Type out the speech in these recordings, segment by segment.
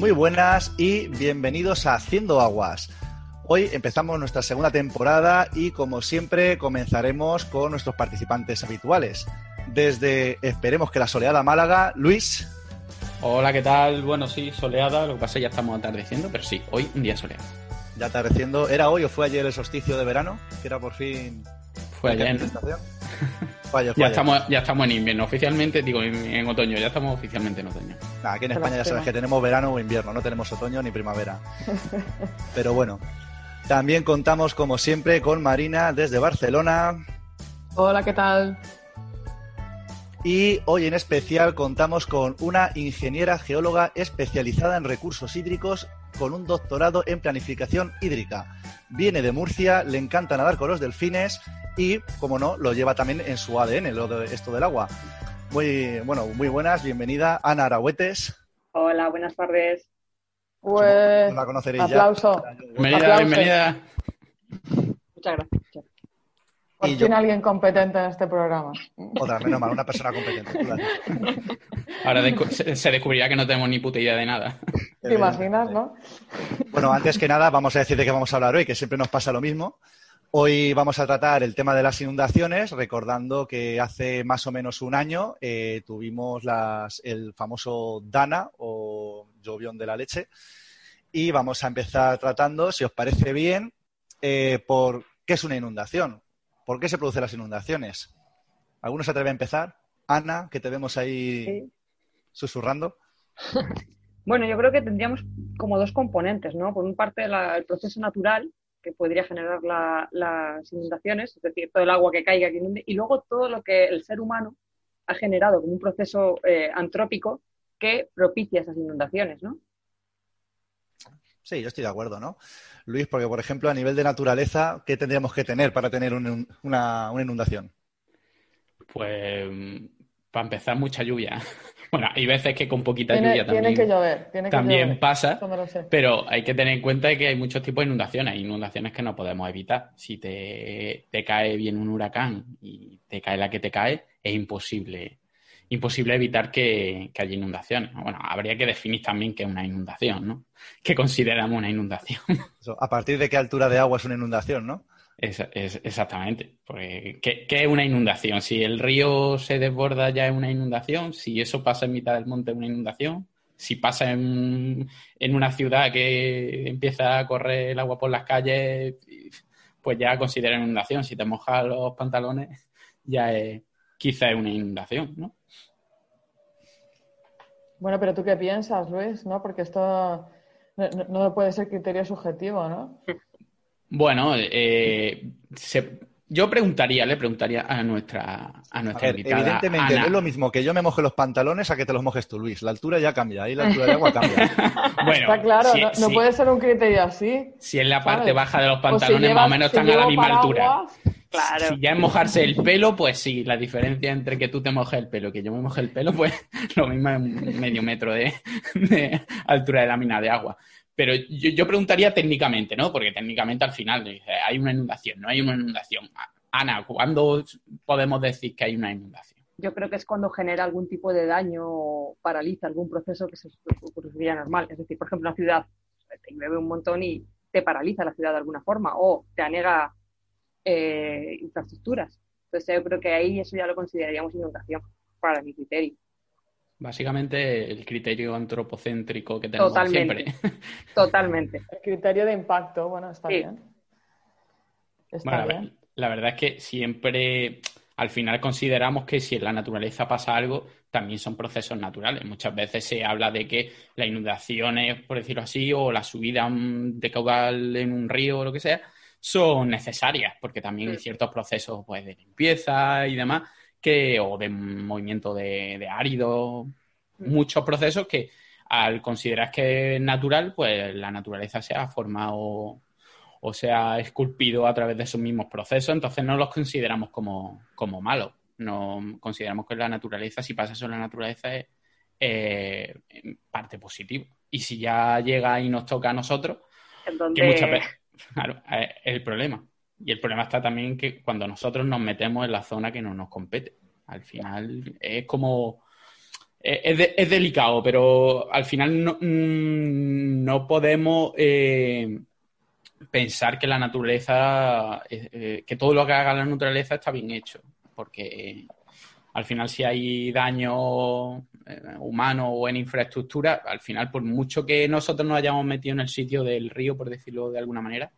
muy buenas y bienvenidos a Haciendo Aguas. Hoy empezamos nuestra segunda temporada y como siempre comenzaremos con nuestros participantes habituales. Desde esperemos que la soleada Málaga, Luis. Hola, ¿qué tal? Bueno, sí, soleada, lo que pasa es que ya estamos atardeciendo, pero sí, hoy un día soleado. Ya atardeciendo, ¿era hoy o fue ayer el solsticio de verano? Que era por fin... Fue ayer. ya, Estamos, ya estamos en invierno, oficialmente, digo, en, otoño, ya estamos oficialmente en otoño. aquí en España ya sabes que tenemos verano o invierno, no tenemos otoño ni primavera. Pero bueno, también contamos, como siempre, con Marina desde Barcelona. Hola, ¿qué tal? Y hoy en especial contamos con una ingeniera geóloga especializada en recursos hídricos con un doctorado en planificación hídrica. Viene de Murcia, le encanta nadar con los delfines y, como no, lo lleva también en su ADN, lo de esto del agua. Muy, bueno, muy buenas, bienvenida Ana Arahuetes. Hola, buenas tardes. Pues, la conoceréis aplauso. Bienvenida, bienvenida. Muchas gracias. Por fin alguien competente en este programa. Otra, menos mal, una persona competente. Ahora se descubrirá que no tenemos ni puta idea de nada. ¿Te imaginas, no? Bueno, antes que nada, vamos a decir de qué vamos a hablar hoy, que siempre nos pasa lo mismo. Hoy vamos a tratar el tema de las inundaciones, recordando que hace más o menos un año eh, tuvimos las, el famoso Dana o llovión de la leche. Y vamos a empezar tratando, si os parece bien, eh, por qué es una inundación. ¿Por qué se producen las inundaciones? ¿Alguno se atreve a empezar? Ana, que te vemos ahí susurrando. Bueno, yo creo que tendríamos como dos componentes, ¿no? Por una parte, el proceso natural que podría generar las inundaciones, es decir, todo el agua que caiga, que inunde, y luego todo lo que el ser humano ha generado como un proceso eh, antrópico que propicia esas inundaciones, ¿no? Sí, yo estoy de acuerdo, ¿no? Luis, porque por ejemplo, a nivel de naturaleza, ¿qué tendríamos que tener para tener una, una inundación? Pues, para empezar, mucha lluvia. Bueno, hay veces que con poquita lluvia también, que llover, tiene que también pasa, pero hay que tener en cuenta que hay muchos tipos de inundaciones. Hay inundaciones que no podemos evitar. Si te, te cae bien un huracán y te cae la que te cae, es imposible imposible evitar que, haya inundaciones. Bueno, habría que definir también qué es una inundación, ¿no? ¿Qué consideramos una inundación? ¿A partir de qué altura de agua es una inundación, no? Es, exactamente. ¿qué, es una inundación? Si el río se desborda ya es una inundación, si eso pasa en mitad del monte es una inundación, si pasa en, en una ciudad que empieza a correr el agua por las calles, pues ya considera inundación. Si te mojas los pantalones, ya es quizá es una inundación, ¿no? Bueno, pero tú qué piensas, Luis, ¿no? Porque esto no, puede ser criterio subjetivo, ¿no? Bueno, eh, yo preguntaría, le preguntaría a nuestra, a nuestra Evidentemente, no es lo mismo que yo me moje los pantalones a que te los mojes tú, Luis. La altura ya cambia, ahí la altura de agua cambia. bueno, Está claro, no, puede ser un criterio así. Si en la parte baja de los pantalones más o menos están a la misma altura. Si ya es mojarse el pelo, pues sí, la diferencia entre que tú te mojes el pelo y que yo me moje el pelo, pues lo mismo es medio metro de, altura de lámina de agua. Pero yo, preguntaría técnicamente, ¿no? Porque técnicamente al final hay una inundación, no hay una inundación. Ana, ¿cuándo podemos decir que hay una inundación? Yo creo que es cuando genera algún tipo de daño o paraliza algún proceso que se ocurriría normal. Es decir, por ejemplo, una ciudad te llueve un montón y te paraliza la ciudad de alguna forma o te anega eh, infraestructuras. Entonces yo creo que ahí eso ya lo consideraríamos inundación, para mi criterio. Básicamente el criterio antropocéntrico que tenemos siempre. Totalmente. El criterio de impacto, bueno, está bien. La verdad es que siempre al final consideramos que si en la naturaleza pasa algo, también son procesos naturales. Muchas veces se habla de que las inundaciones, por decirlo así, o la subida de caudal en un río o lo que sea, son necesarias, porque también hay ciertos procesos pues, de limpieza y demás, que, o de movimiento de, árido, muchos procesos que al considerar que es natural, pues la naturaleza se ha formado o se ha esculpido a través de esos mismos procesos, entonces no los consideramos como, como malos. No consideramos que la naturaleza, si pasa eso en la naturaleza, es parte positiva. Y si ya llega y nos toca a nosotros, que muchas veces Claro, es el problema. Y el problema está también que cuando nosotros nos metemos en la zona que no nos compete. Al final es como es, delicado, pero al final no, mm, no podemos eh, pensar que la naturaleza, eh, eh, que todo lo que haga la naturaleza está bien hecho, porque al final si hay daño eh, humano o en infraestructura, al final por mucho que nosotros nos hayamos metido en el sitio del río, por decirlo de alguna manera,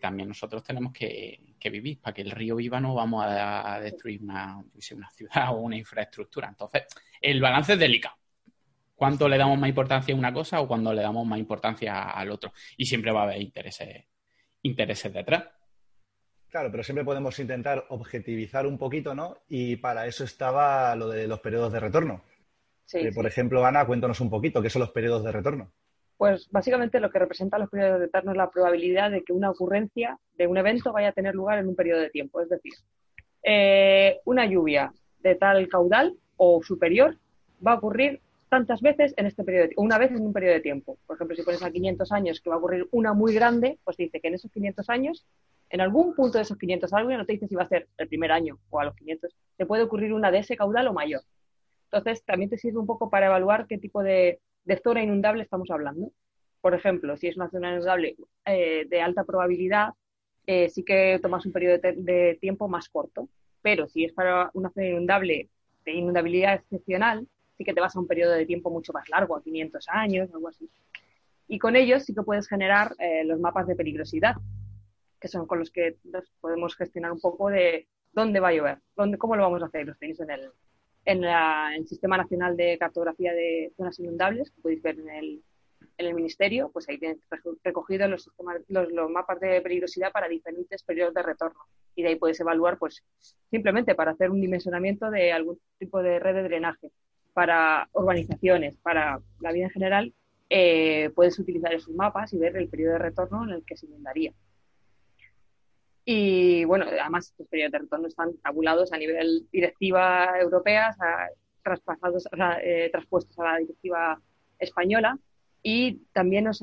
también nosotros tenemos que, vivir. Para que el río viva no vamos a, destruir una, una ciudad o una infraestructura. Entonces, el balance es delicado cuánto le damos más importancia a una cosa o cuándo le damos más importancia al otro. Y siempre va a haber intereses, intereses detrás. Claro, pero siempre podemos intentar objetivizar un poquito, ¿no? Y para eso estaba lo de los periodos de retorno. Eh, por ejemplo, Ana, cuéntanos un poquito, ¿qué son los periodos de retorno? Pues básicamente lo que representan los periodos de retorno es la probabilidad de que una ocurrencia de un evento vaya a tener lugar en un periodo de tiempo. Es decir, eh, una lluvia de tal caudal o superior va a ocurrir tantas veces en este periodo, de, una vez en un periodo de tiempo. Por ejemplo, si pones a 500 años que va a ocurrir una muy grande, pues dice que en esos 500 años, en algún punto de esos 500 años, no te dice si va a ser el primer año o a los 500, te puede ocurrir una de ese caudal o mayor. Entonces, también te sirve un poco para evaluar qué tipo de, zona inundable estamos hablando. Por ejemplo, si es una zona inundable eh, de alta probabilidad, eh, sí que tomas un periodo de, de tiempo más corto. Pero si es para una zona inundable de inundabilidad excepcional, sí que te vas a un periodo de tiempo mucho más largo, a 500 años, algo así. Y con ellos sí que puedes generar eh, los mapas de peligrosidad, que son con los que podemos gestionar un poco de dónde va a llover, dónde, cómo lo vamos a hacer. Los tenéis en el, en, el Sistema Nacional de Cartografía de Zonas Inundables, que podéis ver en el, en el Ministerio, pues ahí tienes recogidos los, los, los, mapas de peligrosidad para diferentes periodos de retorno. Y de ahí puedes evaluar, pues, simplemente para hacer un dimensionamiento de algún tipo de red de drenaje para urbanizaciones, para la vida en general, eh, puedes utilizar esos mapas y ver el periodo de retorno en el que se inundaría. Y bueno, además estos periodos de retorno están tabulados a nivel directiva europea, traspasados, o sea, eh, traspuestos a la directiva española y también nos,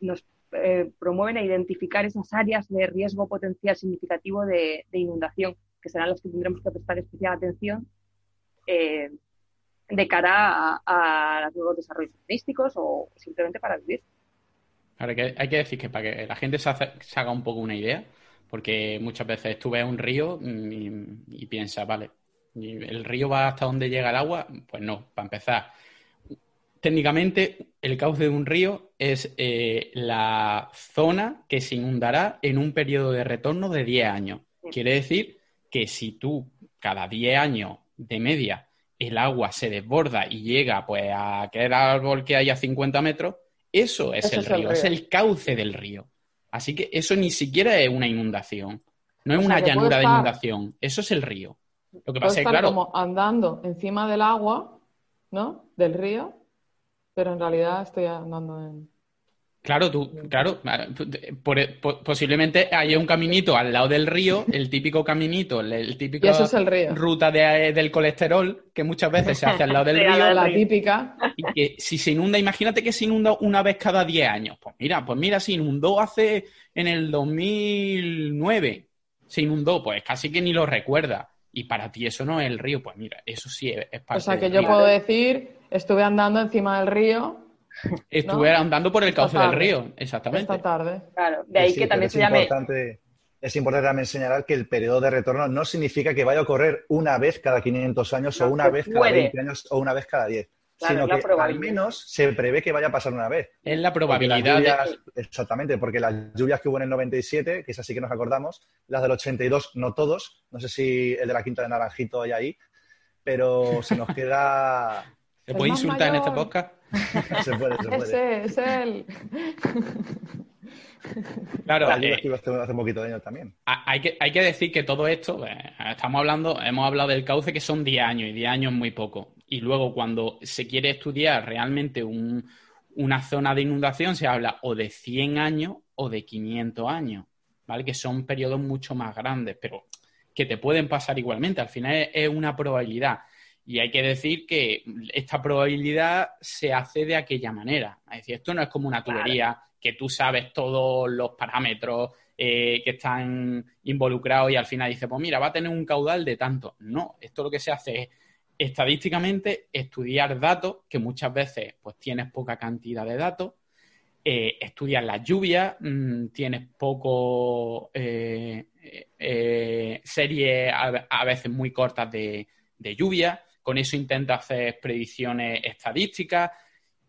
nos eh, promueven a identificar esas áreas de riesgo potencial significativo de, inundación, que serán las que tendremos que prestar especial atención de cara a, los nuevos desarrollos turísticos o simplemente para vivir. Ahora, que hay que decir que para que la gente se, haga un poco una idea, porque muchas veces tú ves un río y, y piensas, vale, ¿el río va hasta donde llega el agua? Pues no, para empezar. Técnicamente, el cauce de un río es eh, la zona que se inundará en un periodo de retorno de 10 años. Quiere decir que si tú cada 10 años de media el agua se desborda y llega pues a aquel árbol que hay a 50 metros, eso es, el, río, es el cauce del río. Así que eso ni siquiera es una inundación, no es una llanura de inundación, eso es el río. Lo que pasa es claro, como andando encima del agua, ¿no? Del río, pero en realidad estoy andando en Claro, tú, claro, posiblemente haya un caminito al lado del río, el típico caminito, el, típico ruta del colesterol que muchas veces se hace al lado del río. La típica. Y que si se inunda, imagínate que se inunda una vez cada 10 años. Pues mira, pues mira, se inundó hace en el 2009, se inundó, pues casi que ni lo recuerda. Y para ti eso no es el río, pues mira, eso sí es, parte O sea que yo puedo decir, estuve andando encima del río Estuve andando por el cauce del río, exactamente. Esta tarde. Claro, de ahí que también se llame. es importante también señalar que el periodo de retorno no significa que vaya a ocurrir una vez cada 500 años o una vez cada 20 años o una vez cada 10. sino que al menos se prevé que vaya a pasar una vez. Es la probabilidad. Exactamente, porque las lluvias que hubo en el 97, que es así que nos acordamos, las del 82, no todos, no sé si el de la Quinta de Naranjito hay ahí, pero se nos queda... ¿Se puede insultar en este podcast? se puede, se puede. Ese es él. Claro, eh, hace poquito de también. Hay que, hay que decir que todo esto, eh, estamos hablando, hemos hablado del cauce que son 10 años y 10 años muy poco. Y luego cuando se quiere estudiar realmente una zona de inundación se habla o de 100 años o de 500 años, ¿vale? Que son periodos mucho más grandes, pero que te pueden pasar igualmente. Al final es una probabilidad. Y hay que decir que esta probabilidad se hace de aquella manera. Es decir, esto no es como una tubería que tú sabes todos los parámetros eh, que están involucrados y al final dices, pues mira, va a tener un caudal de tanto. No, esto lo que se hace es estadísticamente estudiar datos, que muchas veces pues tienes poca cantidad de datos, eh, estudias las lluvias, mm, tienes poco eh, eh, series a, veces muy cortas de, de lluvia, con eso intentas hacer predicciones estadísticas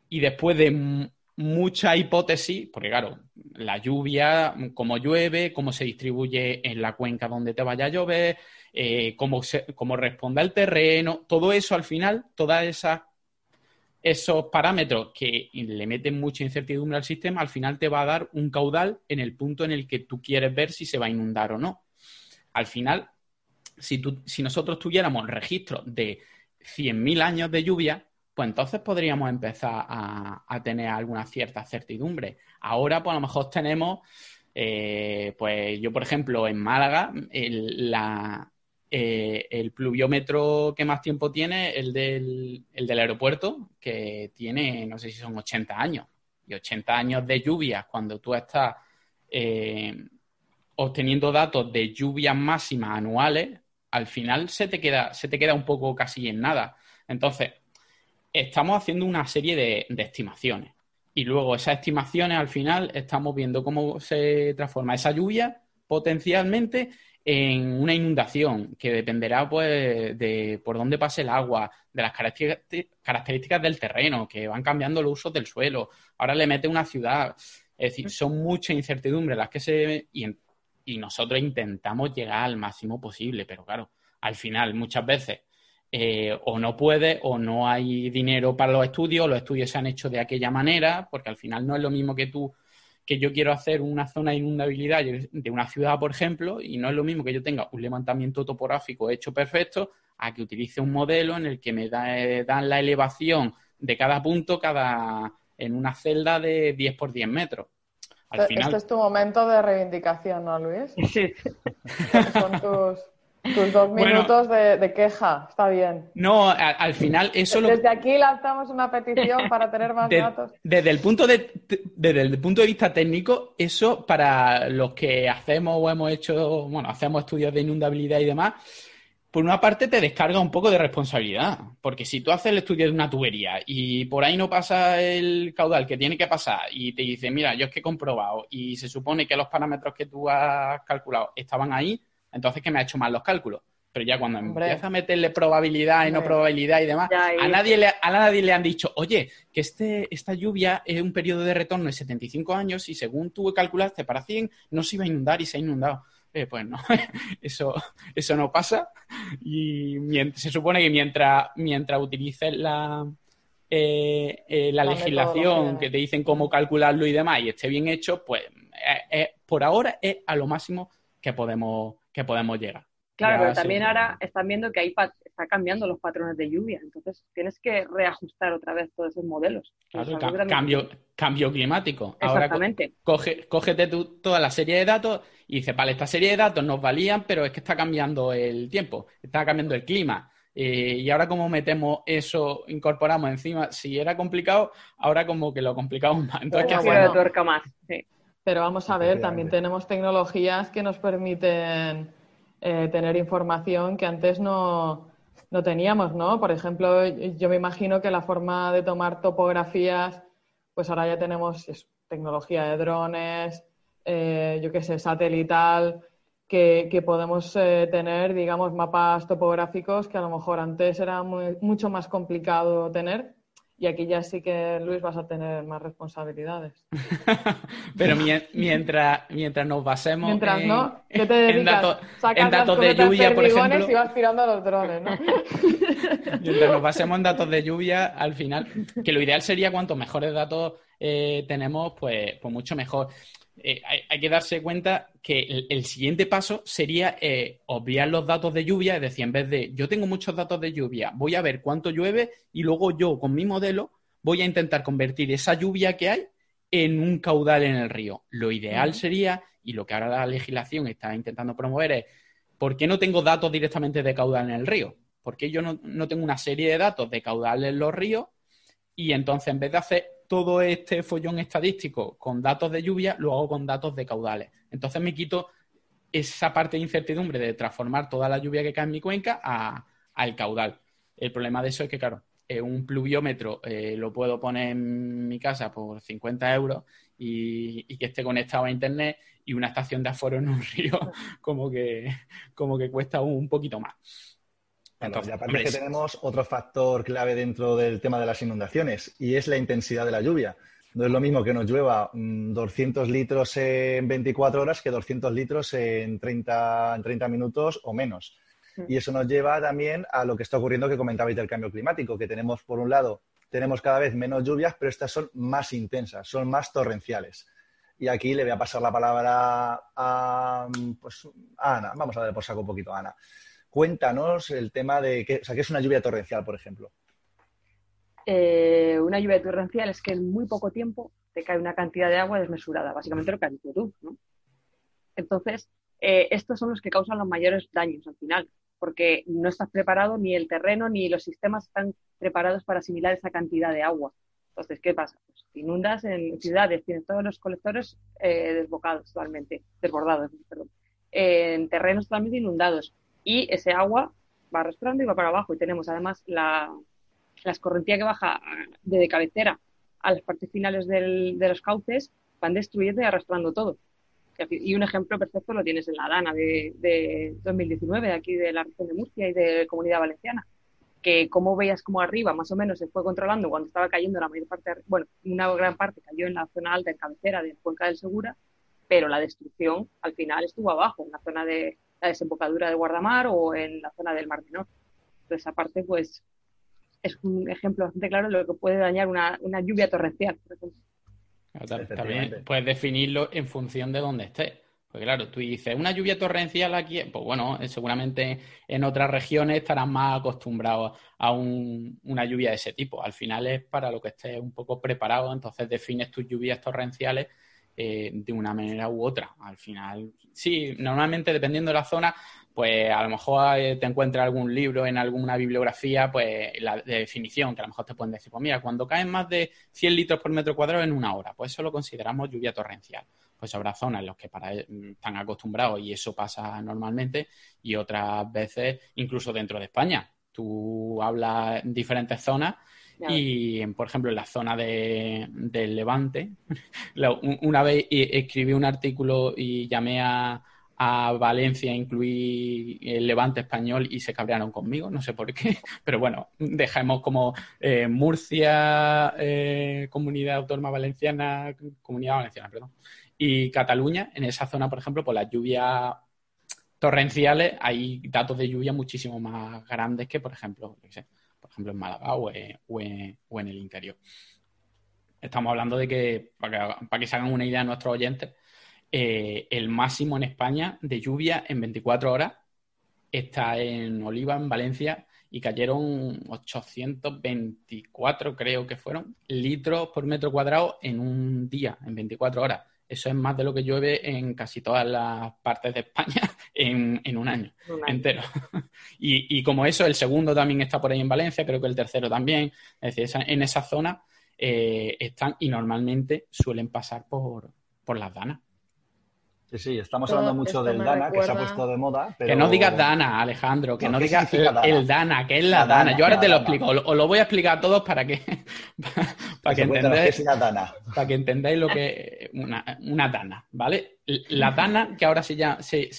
y después de mucha hipótesis, porque claro, la lluvia, cómo llueve, cómo se distribuye en la cuenca donde te vaya a llover, eh, cómo, cómo responde al terreno, todo eso al final, todas esas esos parámetros que le meten mucha incertidumbre al sistema, al final te va a dar un caudal en el punto en el que tú quieres ver si se va a inundar o no. Al final, si, si nosotros tuviéramos registro de 100.000 años de lluvia, pues entonces podríamos empezar a, tener alguna cierta certidumbre. Ahora, pues a lo mejor tenemos, eh, pues yo, por ejemplo, en Málaga, el, la, eh, el pluviómetro que más tiempo tiene, el del, el del aeropuerto, que tiene, no sé si son 80 años. Y 80 años de lluvias, cuando tú estás eh, obteniendo datos de lluvias máximas anuales, al final se te queda, se te queda un poco casi en nada. Entonces, estamos haciendo una serie de, de estimaciones. Y luego esas estimaciones, al final, estamos viendo cómo se transforma esa lluvia potencialmente en una inundación que dependerá pues de por dónde pase el agua, de las características del terreno, que van cambiando los usos del suelo. Ahora le mete una ciudad. Es decir, son muchas incertidumbres las que se... Y, y nosotros intentamos llegar al máximo posible, pero claro, al final muchas veces eh, o no puede o no hay dinero para los estudios, los estudios se han hecho de aquella manera, porque al final no es lo mismo que tú que yo quiero hacer una zona de inundabilidad de una ciudad, por ejemplo, y no es lo mismo que yo tenga un levantamiento topográfico hecho perfecto a que utilice un modelo en el que me eh, dan la elevación de cada punto cada en una celda de 10 por 10 metros. Este es tu momento de reivindicación, ¿no, Luis? Sí. Son tus, tus dos minutos de, queja, está bien. No, al final eso Desde aquí lanzamos una petición para tener más datos. Desde el, punto de, desde el punto de vista técnico, eso para los que hacemos o hemos hecho, bueno, hacemos estudios de inundabilidad y demás, por una parte te descarga un poco de responsabilidad, porque si tú haces el estudio de una tubería y por ahí no pasa el caudal que tiene que pasar y te dice, mira, yo es que he comprobado y se supone que los parámetros que tú has calculado estaban ahí, entonces que me ha hecho mal los cálculos. Pero ya cuando empieza a meterle probabilidad y no probabilidad y demás, a nadie, le, a nadie le han dicho, oye, que este, esta lluvia es un periodo de retorno de 75 años y según tú calculaste para 100 no se iba a inundar y se ha inundado. Eh, pues no, eso, eso no pasa. Y se supone que mientras, mientras utilices la, eh, eh, la, legislación que te dicen cómo calcularlo y demás y esté bien hecho, pues por ahora es a lo máximo que podemos, que podemos llegar. Claro, pero también ahora están viendo que ahí está cambiando los patrones de lluvia, entonces tienes que reajustar otra vez todos esos modelos. Claro, cambio, cambio climático. Exactamente. Ahora cógete tú toda la serie de datos y dices, vale, esta serie de datos nos valían, pero es que está cambiando el tiempo, está cambiando el clima. Eh, y ahora como metemos eso, incorporamos encima, si era complicado, ahora como que lo complicamos más. Entonces, ¿qué hacemos? más, sí. Pero vamos a ver, también tenemos tecnologías que nos permiten eh, tener información que antes no, no, teníamos, ¿no? Por ejemplo, yo me imagino que la forma de tomar topografías, pues ahora ya tenemos tecnología de drones, eh, yo qué sé, satelital, que, que podemos eh, tener, digamos, mapas topográficos que a lo mejor antes era mucho más complicado tener y aquí ya sí que, Luis, vas a tener más responsabilidades. Pero mientras, mientras nos basemos mientras, en, ¿no? ¿Qué te dedicas? en, datos de lluvia, por ejemplo... y vas tirando a los drones, ¿no? mientras nos basemos en datos de lluvia, al final, que lo ideal sería cuanto mejores datos eh, tenemos, pues, pues mucho mejor. Eh, hay, que darse cuenta que el, siguiente paso sería eh, obviar los datos de lluvia, es decir, en vez de yo tengo muchos datos de lluvia, voy a ver cuánto llueve y luego yo con mi modelo voy a intentar convertir esa lluvia que hay en un caudal en el río. Lo ideal sería, y lo que ahora la legislación está intentando promover es, ¿por qué no tengo datos directamente de caudal en el río? ¿Por qué yo no, no tengo una serie de datos de caudal en los ríos? Y entonces, en vez de hacer todo este follón estadístico con datos de lluvia, lo hago con datos de caudales. Entonces me quito esa parte de incertidumbre de transformar toda la lluvia que cae en mi cuenca al caudal. El problema de eso es que, claro, eh, un pluviómetro eh, lo puedo poner en mi casa por 50 euros y, que esté conectado a internet y una estación de aforo en un río como que, como que cuesta un, poquito más. Entonces, y aparte que tenemos otro factor clave dentro del tema de las inundaciones y es la intensidad de la lluvia. No es lo mismo que nos llueva 200 mm, litros en 24 horas que 200 litros en 30, en 30 minutos o menos. Mm. Y eso nos lleva también a lo que está ocurriendo que comentabais del cambio climático, que tenemos, por un lado, tenemos cada vez menos lluvias, pero estas son más intensas, son más torrenciales. Y aquí le voy a pasar la palabra a, pues, Ana. Vamos a darle por saco un poquito a Ana. Cuéntanos el tema de qué, o sea, qué es una lluvia torrencial, por ejemplo. Eh, una lluvia torrencial es que en muy poco tiempo te cae una cantidad de agua desmesurada, básicamente lo que has dicho tú. ¿no? Entonces, eh, estos son los que causan los mayores daños al final porque no estás preparado, ni el terreno ni los sistemas están preparados para asimilar esa cantidad de agua. Entonces, ¿qué pasa? Pues inundas en ciudades, tienes todos los colectores eh, desbocados totalmente, desbordados, perdón, en terrenos totalmente inundados. Y ese agua va arrastrando y va para abajo. Y tenemos además la, la escorrentía que baja de cabecera a las partes finales del, de los cauces, van destruyendo y arrastrando todo. Y un ejemplo perfecto lo tienes en la Dana de, de 2019, de aquí de la región de Murcia y de Comunidad Valenciana, que como veías como arriba más o menos se fue controlando cuando estaba cayendo la mayor parte, bueno, una gran parte cayó en la zona alta, en cabecera de Cuenca del Segura, pero la destrucción al final estuvo abajo, en la zona de la desembocadura de Guardamar o en la zona del Mar Menor. Entonces, aparte, pues es un ejemplo bastante claro de lo que puede dañar una, una lluvia torrencial, por ejemplo. También puedes definirlo en función de dónde estés. Porque claro, tú dices, una lluvia torrencial aquí, pues bueno, eh, seguramente en otras regiones estarán más acostumbrados a una lluvia de ese tipo. Al final es para lo que estés un poco preparado, entonces defines tus lluvias torrenciales eh, de una manera u otra. Al final, sí, normalmente dependiendo de la zona, pues a lo mejor eh, te encuentras algún libro en alguna bibliografía, pues la definición, que a lo mejor te pueden decir, pues mira, cuando caen más de 100 litros por metro cuadrado en una hora, pues eso lo consideramos lluvia torrencial. Pues habrá zonas en las que para, mm, están acostumbrados y eso pasa normalmente, y otras veces incluso dentro de España. Tú hablas en diferentes zonas y, por ejemplo, en la zona de, del Levante, una vez escribí un artículo y llamé a a Valencia incluí el Levante español y se cabrearon conmigo, no sé por qué, pero bueno, dejamos como eh, Murcia, eh, Comunidad Autónoma Valenciana, Comunidad Valenciana, perdón, y Cataluña, en esa zona, por ejemplo, por las lluvias torrenciales hay datos de lluvia muchísimo más grandes que, por ejemplo, por ejemplo en Málaga o, en el interior. Estamos hablando de que, para que, para que se hagan una idea de nuestros oyentes, eh, el máximo en España de lluvia en 24 horas está en Oliva, en Valencia, y cayeron 824, creo que fueron, litros por metro cuadrado en un día, en 24 horas. Eso es más de lo que llueve en casi todas las partes de España en, un año entero. y, como eso, el segundo también está por ahí en Valencia, creo que el tercero también. Es decir, en esa zona eh, están y normalmente suelen pasar por, por las danas. Sí, sí, estamos hablando mucho del Dana, que se ha puesto de moda. Que no digas Dana, Alejandro, que no, digas el, Dana, que es la, Dana. Yo ahora te lo explico, os lo voy a explicar a todos para que, para, que entendáis, para que entendáis lo que una, una Dana, ¿vale? La Dana, que ahora se llama, se,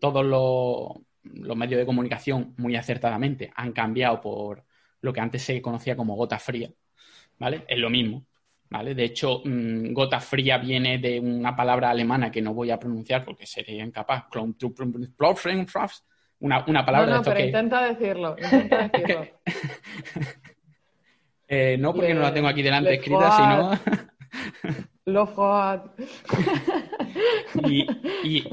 todos los, medios de comunicación muy acertadamente han cambiado por lo que antes se conocía como gota fría, ¿vale? Es lo mismo, de hecho, mm, gota fría viene de una palabra alemana que no voy a pronunciar porque sería incapaz. Una, una palabra no, no, pero intenta decirlo. Intenta decirlo. Eh, no, porque no la tengo aquí delante escrita, sino. Lo y, y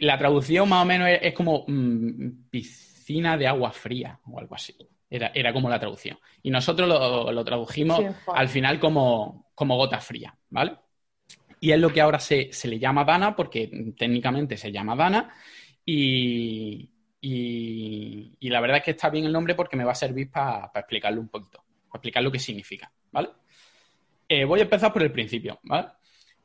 la traducción más o menos es, como mm, piscina de agua fría o algo así. Era, era como la traducción. Y nosotros lo, lo tradujimos al final como, como gota fría, ¿vale? Y es lo que ahora se, le llama Dana, porque técnicamente se llama Dana, y, la verdad es que está bien el nombre porque me va a servir para explicarlo un poquito, explicar lo que significa, ¿vale? Eh, voy a empezar por el principio, ¿vale?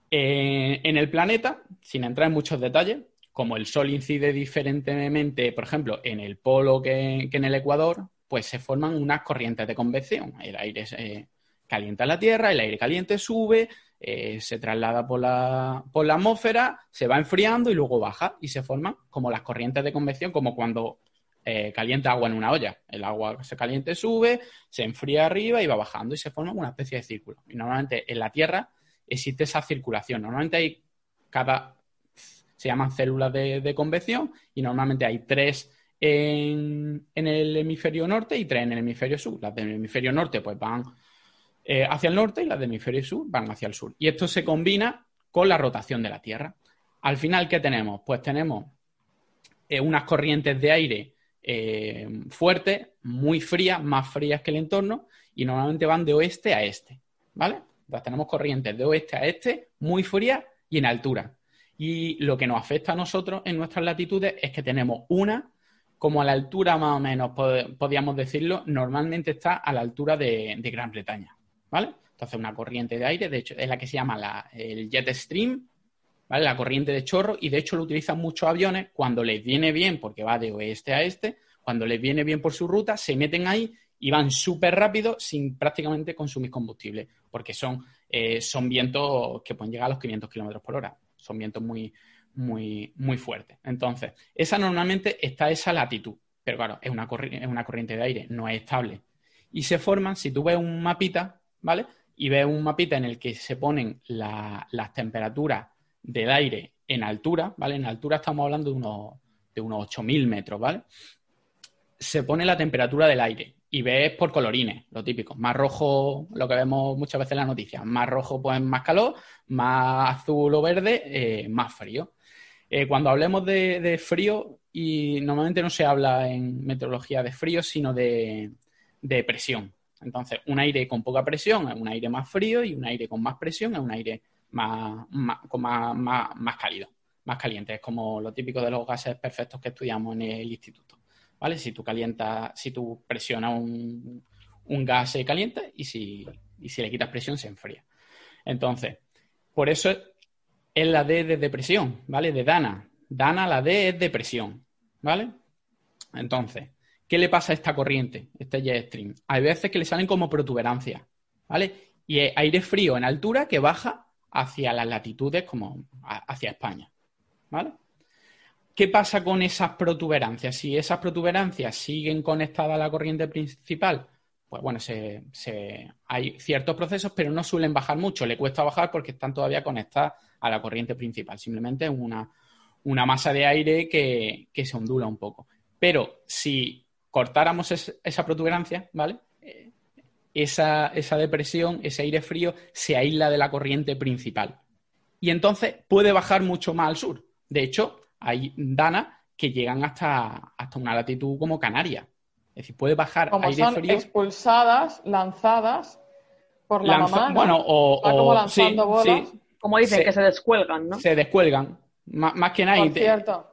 Eh, en el planeta, sin entrar en muchos detalles, como el sol incide diferentemente, por ejemplo, en el polo que, en el ecuador, pues se forman unas corrientes de convección. El aire se calienta la Tierra, el aire caliente sube, eh, se traslada por la, por la atmósfera, se va enfriando y luego baja y se forman como las corrientes de convección, como cuando eh, calienta agua en una olla. El agua se caliente sube, se enfría arriba y va bajando y se forma una especie de círculo. Y normalmente en la Tierra existe esa circulación. Normalmente hay cada se llaman células de, convección y normalmente hay tres en, el hemisferio norte y tres en el hemisferio sur. Las del hemisferio norte pues van eh, hacia el norte y las del hemisferio sur van hacia el sur. Y esto se combina con la rotación de la Tierra. Al final, ¿qué tenemos? Pues tenemos eh, unas corrientes de aire eh, fuertes, muy frías, más frías que el entorno, y normalmente van de oeste a este, ¿vale? Entonces tenemos corrientes de oeste a este, muy frías y en altura. Y lo que nos afecta a nosotros en nuestras latitudes es que tenemos una, como a la altura más o menos, podríamos decirlo, normalmente está a la altura de, Gran Bretaña, ¿vale? Entonces, una corriente de aire, de hecho, es la que se llama el jet stream, La corriente de chorro, y de hecho lo utilizan muchos aviones cuando les viene bien, porque va de oeste a este, cuando les viene bien por su ruta, se meten ahí y van súper rápido sin prácticamente consumir combustible, porque son, eh, son vientos que pueden llegar a los 500 kilómetros por hora son vientos muy, muy, muy fuertes. Entonces, esa normalmente está a esa latitud, pero claro, es una, es una corriente de aire, no es estable. Y se forman, si tú ves un mapita, ¿vale? Y ves un mapita en el que se ponen las temperaturas del aire en altura, ¿vale? En altura estamos hablando de unos, de unos 8.000 metros, ¿vale? Se pone la temperatura del aire y ves por colorines, lo típico. Más rojo, lo que vemos muchas veces en las noticias. Más rojo, pues más calor. Más azul o verde, eh, más frío. Eh, cuando hablemos de, frío, y normalmente no se habla en meteorología de frío, sino de, presión. Entonces, un aire con poca presión es un aire más frío y un aire con más presión es un aire más, más, más cálido, más caliente. Es como lo típico de los gases perfectos que estudiamos en el instituto. ¿vale? Si tú calientas, si tú presionas un, gas se calienta y si, si le quitas presión se enfría. Entonces, por eso es la D de depresión, ¿vale? De Dana. Dana, la D es depresión, ¿vale? Entonces, ¿qué le pasa a esta corriente, este jet stream? Hay veces que le salen como protuberancias, ¿vale? Y aire frío en altura que baja hacia las latitudes como hacia España, ¿vale? ¿Qué pasa con esas protuberancias? Si esas protuberancias siguen conectadas a la corriente principal, pues bueno, hay ciertos procesos, pero no suelen bajar mucho. Le cuesta bajar porque están todavía conectadas a la corriente principal. Simplemente es una, masa de aire que, se ondula un poco. Pero si cortáramos esa protuberancia, ¿vale? Eh, esa, esa depresión, ese aire frío, se aísla de la corriente principal. Y entonces puede bajar mucho más al sur. De hecho, hay danas que llegan hasta, hasta una latitud como Canarias. Es decir, puede bajar como aire son expulsadas, lanzadas por la mamá. Bueno, o, como lanzando bolas. Como dicen, que se descuelgan, ¿no? Se descuelgan. más que nada. Por cierto,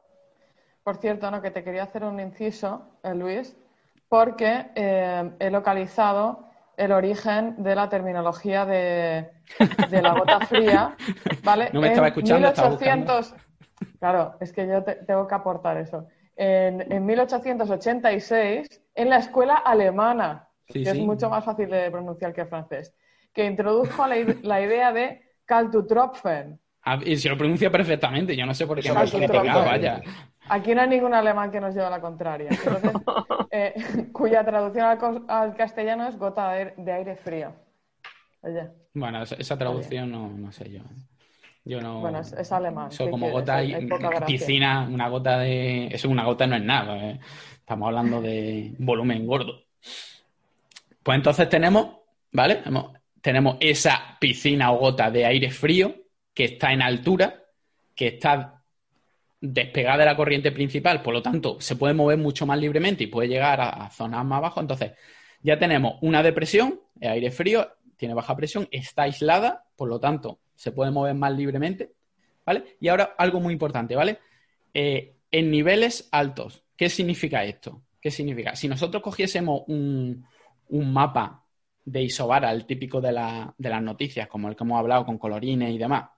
por cierto, no, que te quería hacer un inciso, eh, Luis, porque eh, he localizado el origen de la terminología de, la gota fría, ¿vale? No me estaba escuchando, 1800, Claro, es que yo tengo que aportar eso. En, 1886, en la escuela alemana, que es mucho más fácil de pronunciar que el francés, que introdujo la, idea de Kaltutropfen. Ah, y se lo pronuncia perfectamente, yo no sé por qué me criticado, vaya. Aquí no hay ningún alemán que nos lleve a la contraria. Eh, cuya traducción al, castellano es gota de, aire frío. Bueno, esa, traducción no, no sé yo. Yo no. Bueno, es, alemán. Eso como gota y piscina, una gota de. Eso una gota no es nada. ¿eh? Estamos hablando de volumen gordo. Pues entonces tenemos, ¿vale? Tenemos esa piscina o gota de aire frío que está en altura, que está despegada de la corriente principal, por lo tanto, se puede mover mucho más libremente y puede llegar a, zonas más abajo. Entonces, ya tenemos una depresión, el aire frío, tiene baja presión, está aislada, por lo tanto, se puede mover más libremente, ¿vale? Y ahora algo muy importante, ¿vale? Eh, en niveles altos, ¿qué significa esto? ¿Qué significa? Si nosotros cogiésemos un, mapa de Isobara, el típico de, las noticias, como el que hemos hablado con colorines y demás,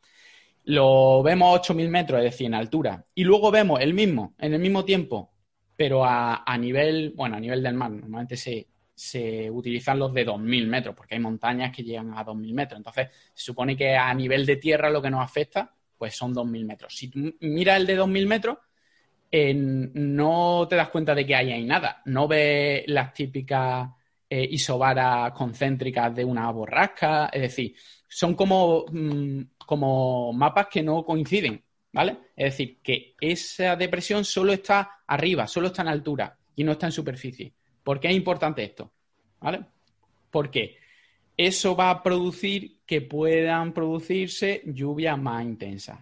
lo vemos a 8.000 metros, es decir, en altura, y luego vemos el mismo, en el mismo tiempo, pero a, nivel, bueno, a nivel del mar, normalmente se, se utilizan los de 2.000 metros, porque hay montañas que llegan a 2.000 metros. Entonces, se supone que a nivel de tierra lo que nos afecta, pues son 2.000 metros. Si tú miras el de 2.000 metros, no te das cuenta de que ahí hay nada. No ves las típicas eh, isobaras concéntricas de una borrasca. Es decir, son como, mm, como mapas que no coinciden, ¿vale? Es decir, que esa depresión solo está arriba, solo está en altura y no está en superficie. ¿Por qué es importante esto? ¿Vale? Porque eso va a producir que puedan producirse lluvias más intensas.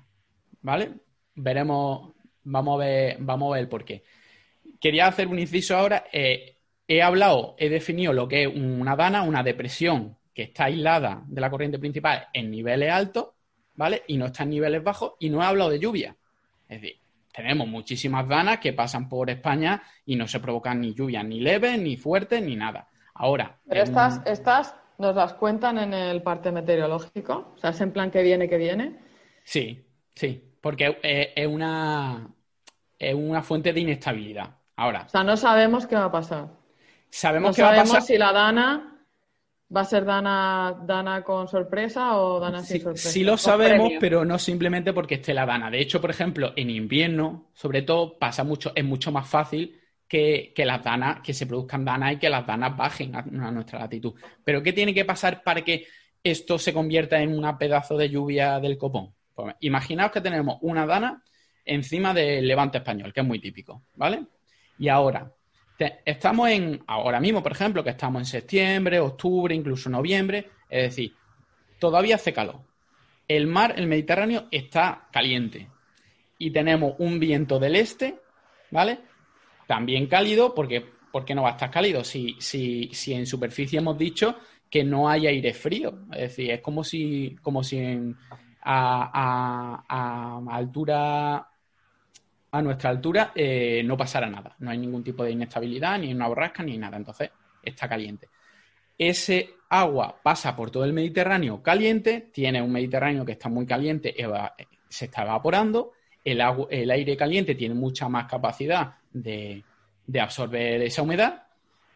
¿Vale? Veremos, vamos a ver, vamos a ver por qué. Quería hacer un inciso ahora. Eh, he hablado, he definido lo que es una dana, una depresión que está aislada de la corriente principal en niveles altos, ¿vale? Y no está en niveles bajos, y no he hablado de lluvia. Es decir, tenemos muchísimas danas que pasan por España y no se provocan ni lluvias ni leves, ni fuertes, ni nada. Ahora. Pero estas, estas nos las cuentan en el parte meteorológico, o sea, es en plan que viene, que viene. Sí, sí, porque es, una, es una fuente de inestabilidad. Ahora. O sea, no sabemos qué va a pasar. Sabemos no qué va a pasar. si la dana ¿Va a ser Dana, Dana con sorpresa o Dana sin sorpresa? Sí lo sabemos, pero no simplemente porque esté la Dana. De hecho, por ejemplo, en invierno, sobre todo, pasa mucho, es mucho más fácil que, las danas, que se produzcan danas y que las danas bajen a, nuestra latitud. Pero ¿qué tiene que pasar para que esto se convierta en un pedazo de lluvia del copón? Pues, imaginaos que tenemos una dana encima del levante español, que es muy típico, ¿vale? Y ahora, estamos en, ahora mismo, por ejemplo, que estamos en septiembre, octubre, incluso noviembre, es decir, todavía hace calor. El mar, el Mediterráneo, está caliente. Y tenemos un viento del este, ¿vale? También cálido, porque ¿por qué no va a estar cálido? Si, si, si en superficie hemos dicho que no hay aire frío. Es decir, es como si, como si a, a altura a nuestra altura eh, no pasará nada. No hay ningún tipo de inestabilidad, ni una borrasca, ni nada. Entonces, está caliente. Ese agua pasa por todo el Mediterráneo caliente, tiene un Mediterráneo que está muy caliente, se está evaporando, el, aire caliente tiene mucha más capacidad de, absorber esa humedad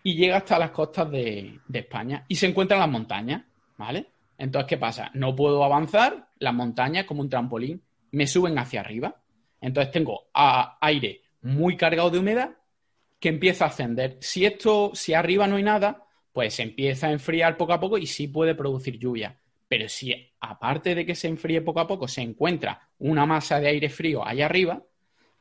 y llega hasta las costas de, de España y se encuentra en las montañas, ¿vale? Entonces, ¿qué pasa? No puedo avanzar, las montañas como un trampolín me suben hacia arriba. Entonces tengo aire muy cargado de humedad que empieza a ascender. Si esto, si arriba no hay nada, pues se empieza a enfriar poco a poco y sí puede producir lluvia. Pero si aparte de que se enfríe poco a poco se encuentra una masa de aire frío allá arriba,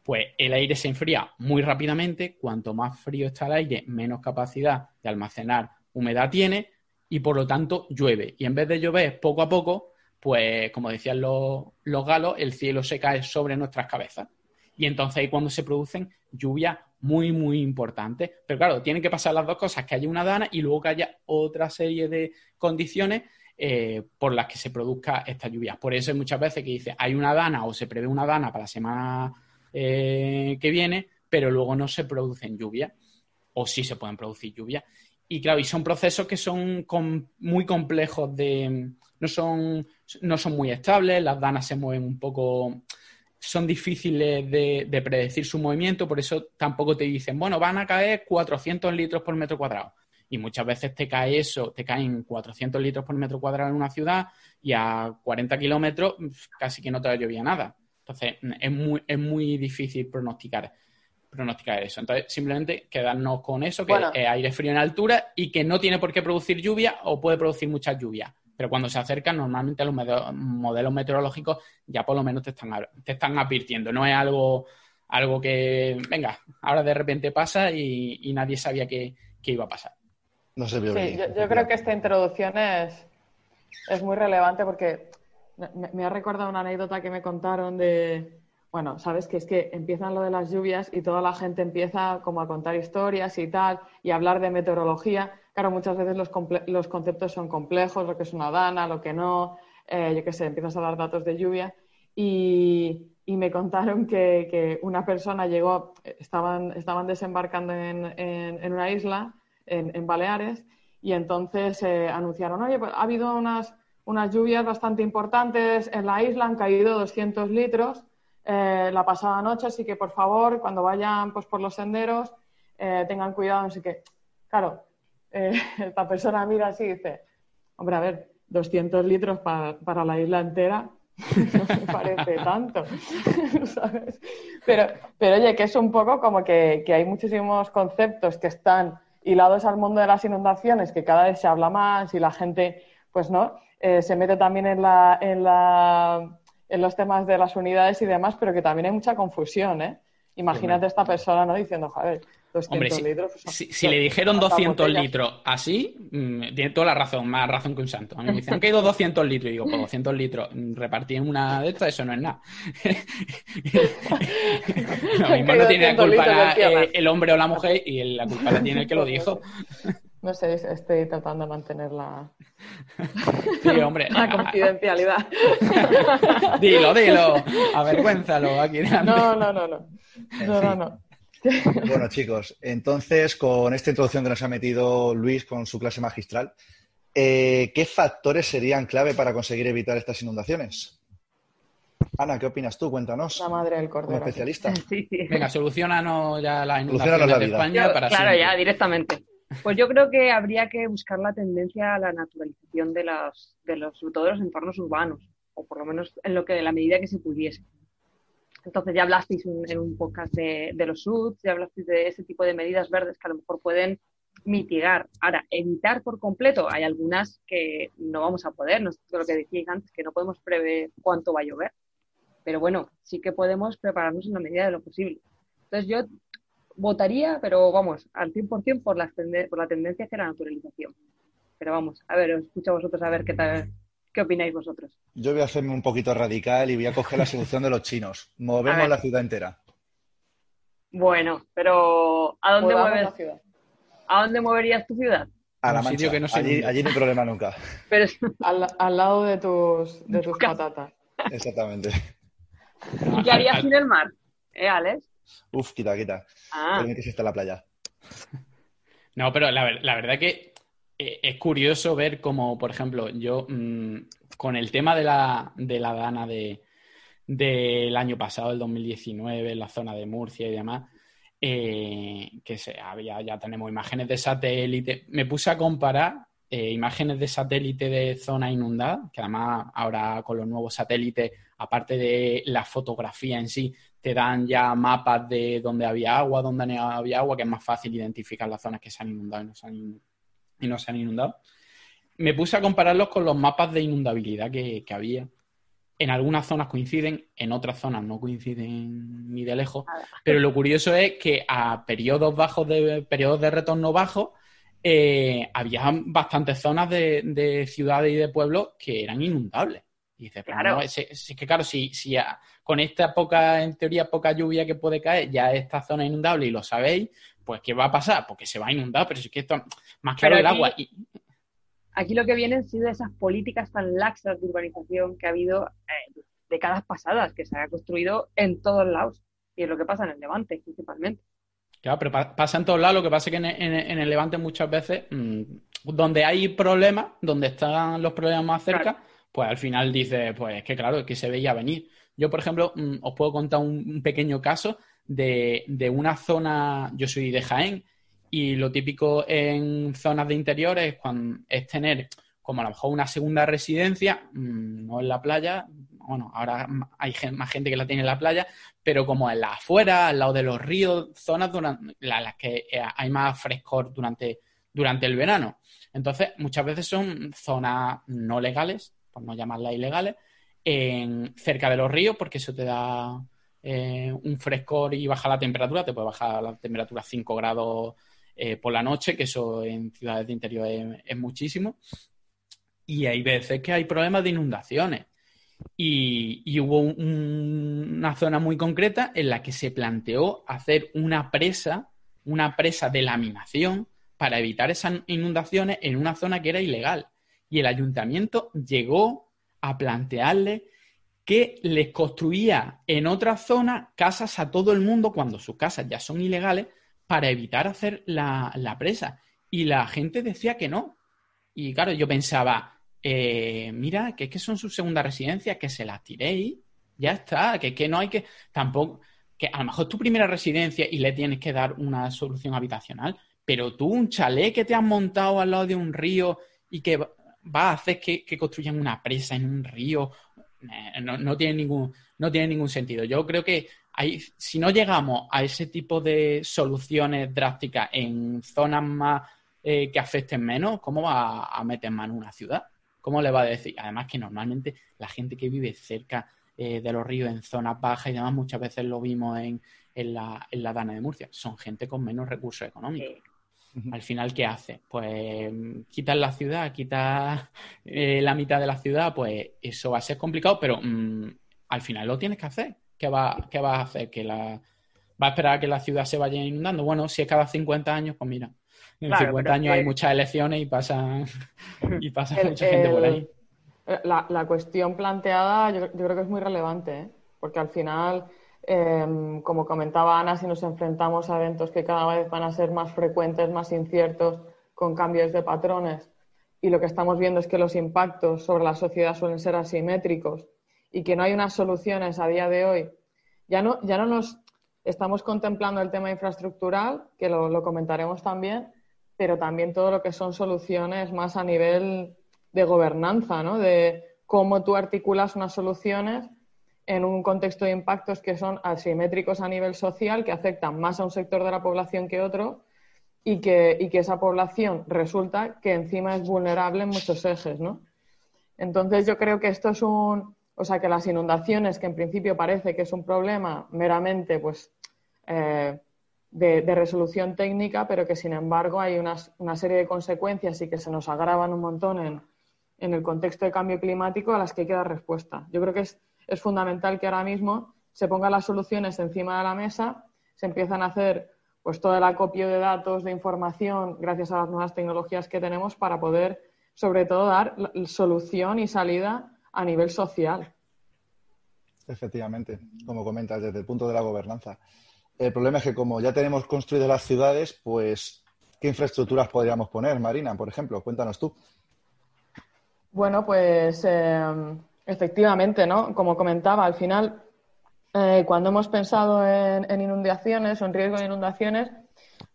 pues el aire se enfría muy rápidamente. Cuanto más frío está el aire, menos capacidad de almacenar humedad tiene y por lo tanto llueve. Y en vez de llover poco a poco, pues como decían los, galos, el cielo se cae sobre nuestras cabezas. Y entonces ahí cuando se producen lluvias muy, muy importantes. Pero claro, tienen que pasar las dos cosas, que haya una dana y luego que haya otra serie de condiciones eh, por las que se produzca esta lluvia. Por eso hay muchas veces que dice, hay una dana o se prevé una dana para la semana eh, que viene, pero luego no se producen lluvias. O sí se pueden producir lluvias. Y claro, y son procesos que son muy complejos de. No son, no son muy estables, las danas se mueven un poco. Son difíciles de, predecir su movimiento, por eso tampoco te dicen, bueno, van a caer 400 litros por metro cuadrado. Y muchas veces te cae eso, te caen 400 litros por metro cuadrado en una ciudad y a 40 kilómetros casi que no te llovía nada. Entonces, es muy, es muy difícil pronosticar pronosticar eso. Entonces, simplemente quedarnos con eso, que es aire frío en altura y que no tiene por qué producir lluvia o puede producir mucha lluvia. Pero cuando se acercan, normalmente los modelos meteorológicos ya por lo menos te están, te están advirtiendo. No es algo, algo que, venga, ahora de repente pasa y, nadie sabía que, iba a pasar. No se vio sí, Yo, creo que esta introducción es, es muy relevante porque me ha recordado una anécdota que me contaron de, bueno, sabes que es que empiezan lo de las lluvias y toda la gente empieza como a contar historias y tal, y hablar de meteorología. Claro, muchas veces los, los conceptos son complejos, lo que es una dana, lo que no, eh, yo qué sé, empiezas a dar datos de lluvia. Y, me contaron que, una persona llegó, estaban, estaban desembarcando en, una isla, en, Baleares, y entonces eh, anunciaron, oye, pues ha habido unas unas lluvias bastante importantes en la isla, han caído 200 litros eh, la pasada noche, así que por favor, cuando vayan pues, por los senderos, eh, tengan cuidado, así que, claro, eh, esta persona mira así y dice, hombre, a ver, 200 litros para la isla entera, no me parece tanto. Pero, pero oye, que es un poco como que, que, hay muchísimos conceptos que están hilados al mundo de las inundaciones, que cada vez se habla más y la gente, pues no, se mete también en, la, en, la, en los temas de las unidades y demás, pero que también hay mucha confusión, ¿eh? Imagínate esta persona, ¿no? Diciendo, joder, 200 Hombre, si, litros. Si, le dijeron 200 litros así, mm, tiene toda la razón, más razón que un santo. A mí me dicen, han caído 200 litros. Y digo, pues 200 litros mm, repartí en una de estas, eso no es nada. Lo mismo no tiene la culpa eh, el hombre o la mujer y la culpa la tiene el que lo dijo. No sé, estoy tratando de mantener la, sí, hombre. la confidencialidad. dilo, dilo, avergüénzalo aquí. No, no, no, no. No, no, no. Bueno, chicos, entonces con esta introducción que nos ha metido Luis con su clase magistral, eh, ¿qué factores serían clave para conseguir evitar estas inundaciones? Ana, ¿qué opinas tú? Cuéntanos. La madre del cordero. Como especialista. Venga, solucionanos ya las inundaciones de España para Claro, ya, directamente. Pues yo creo que habría que buscar la tendencia a la naturalización de, las, de los, sobre todo de los entornos urbanos, o por lo menos en lo que, la medida que se pudiese. Entonces ya hablasteis en un podcast de, los SUDs, ya hablasteis de ese tipo de medidas verdes que a lo mejor pueden mitigar. Ahora, evitar por completo, hay algunas que no vamos a poder, no es lo que decíais antes, que no podemos prever cuánto va a llover. Pero bueno, sí que podemos prepararnos en la medida de lo posible. Entonces yo votaría, pero vamos, al 100% por la, por la tendencia hacia la naturalización. Pero vamos, a ver, os escucho a vosotros a ver qué tal, ¿Qué opináis vosotros? Yo voy a hacerme un poquito radical y voy a coger la solución de los chinos. Movemos la ciudad entera. Bueno, pero ¿a dónde mueves? ciudad? ¿A dónde moverías tu ciudad? A la Mancha. Que no allí, allí, no hay problema nunca. Pero... al, lado de tus, de tus patatas. Exactamente. ¿Y qué harías sin el mar? ¿Eh, Alex? Uf, quita, quita. Ah. que está la playa. No, pero la, la verdad que eh, es curioso ver cómo, por ejemplo, yo mm, con el tema de la, de la dana de, del año pasado, el 2019, en la zona de Murcia y demás, eh, que se, había, ya tenemos imágenes de satélite. Me puse a comparar eh, imágenes de satélite de zona inundada, que además ahora con los nuevos satélites, aparte de la fotografía en sí, te dan ya mapas de dónde había agua, dónde no había agua, que es más fácil identificar las zonas que se han inundado y no se han inundado y no se han inundado. Me puse a compararlos con los mapas de inundabilidad que, había. En algunas zonas coinciden, en otras zonas no coinciden ni de lejos. Pero lo curioso es que a periodos bajos de periodos de retorno bajos eh, había bastantes zonas de, ciudades y de pueblos que eran inundables. Y dice, claro. es, que claro, si, si con esta poca, en teoría, poca lluvia que puede caer, ya esta zona es inundable y lo sabéis, pues ¿qué va a pasar? Porque se va a inundar, pero si es que esto más claro el agua. Y... Aquí lo que vienen han sido esas políticas tan laxas de urbanización que ha habido eh, décadas pasadas, que se ha construido en todos lados. Y es lo que pasa en el Levante, principalmente. Claro, pero pasa en todos lados. Lo que pasa es que en, el Levante muchas veces, mm, donde hay problemas, donde están los problemas más cerca, pues al final dice, pues es que claro, es que se veía venir. Yo, por ejemplo, mm, os puedo contar un pequeño caso de, una zona, yo soy de Jaén, y lo típico en zonas de interiores es tener como a lo mejor una segunda residencia, mm, no en la playa, bueno, ahora hay más gente que la tiene en la playa, pero como en la afuera, al lado de los ríos, zonas durante, las que eh, hay más frescor durante, durante el verano. Entonces, muchas veces son zonas no legales, por no llamarlas ilegales, en, cerca de los ríos, porque eso te da eh, un frescor y baja la temperatura, te puede bajar la temperatura a 5 grados eh, por la noche, que eso en ciudades de interior es, muchísimo. Y hay veces que hay problemas de inundaciones. Y, hubo una zona muy concreta en la que se planteó hacer una presa, una presa de laminación para evitar esas inundaciones en una zona que era ilegal. Y el ayuntamiento llegó a plantearle que les construía en otra zona casas a todo el mundo cuando sus casas ya son ilegales para evitar hacer la, presa. Y la gente decía que no. Y claro, yo pensaba, eh, mira, que es que son sus segunda residencia, que se las tiréis, ya está, que, que no hay que, tampoco, que a lo mejor es tu primera residencia y le tienes que dar una solución habitacional, pero tú un chalet que te has montado al lado de un río y que va a hacer que, construyan una presa en un río, eh, no, tiene ningún, no tiene ningún sentido. Yo creo que hay, si no llegamos a ese tipo de soluciones drásticas en zonas más eh, que afecten menos, ¿cómo va a meter mano una ciudad? ¿Cómo le va a decir? Además que normalmente la gente que vive cerca eh, de los ríos en zonas bajas y demás, muchas veces lo vimos en, la, en la Dana de Murcia, son gente con menos recursos económicos. Al final, ¿qué hace? Pues quitas la ciudad, quitas eh, la mitad de la ciudad, pues eso va a ser complicado, pero mm, al final lo tienes que hacer. ¿Qué, va, ¿Qué vas a hacer? ¿Que la, ¿Va a esperar a que la ciudad se vaya inundando? Bueno, si es cada 50 años, pues mira, en 50 años hay muchas elecciones y pasa, y pasa mucha gente por ahí. La, la, cuestión planteada yo, creo que es muy relevante, ¿eh? porque al final, em, como comentaba Ana, si nos enfrentamos a eventos que cada vez van a ser más frecuentes, más inciertos, con cambios de patrones, y lo que estamos viendo es que los impactos sobre la sociedad suelen ser asimétricos y que no hay unas soluciones a día de hoy, ya no, ya no nos estamos contemplando el tema infraestructural, que lo, lo comentaremos también, pero también todo lo que son soluciones más a nivel de gobernanza, ¿no? De cómo tú articulas unas soluciones en un contexto de impactos que son asimétricos a nivel social, que afectan más a un sector de la población que otro y que, que esa población resulta que encima es vulnerable en muchos ejes, ¿no? Entonces yo creo que esto es un, o sea, que las inundaciones, que en principio parece que es un problema meramente, pues, eh, de, resolución técnica, pero que sin embargo hay una serie de consecuencias y que se nos agravan un montón en, en el contexto de cambio climático a las que hay que dar respuesta. Yo creo que es, fundamental que ahora mismo se pongan las soluciones encima de la mesa, se empiezan a hacer pues todo el acopio de datos, de información, gracias a las nuevas tecnologías que tenemos para poder, sobre todo, dar solución y salida a nivel social. Efectivamente, como comentas, desde el punto de la gobernanza. El problema es que como ya tenemos construidas las ciudades, pues, ¿qué infraestructuras podríamos poner, Marina, por ejemplo? Cuéntanos tú. Bueno, pues em, efectivamente, ¿no? Como comentaba, al final, eh, cuando hemos pensado en, inundaciones o en riesgo de inundaciones,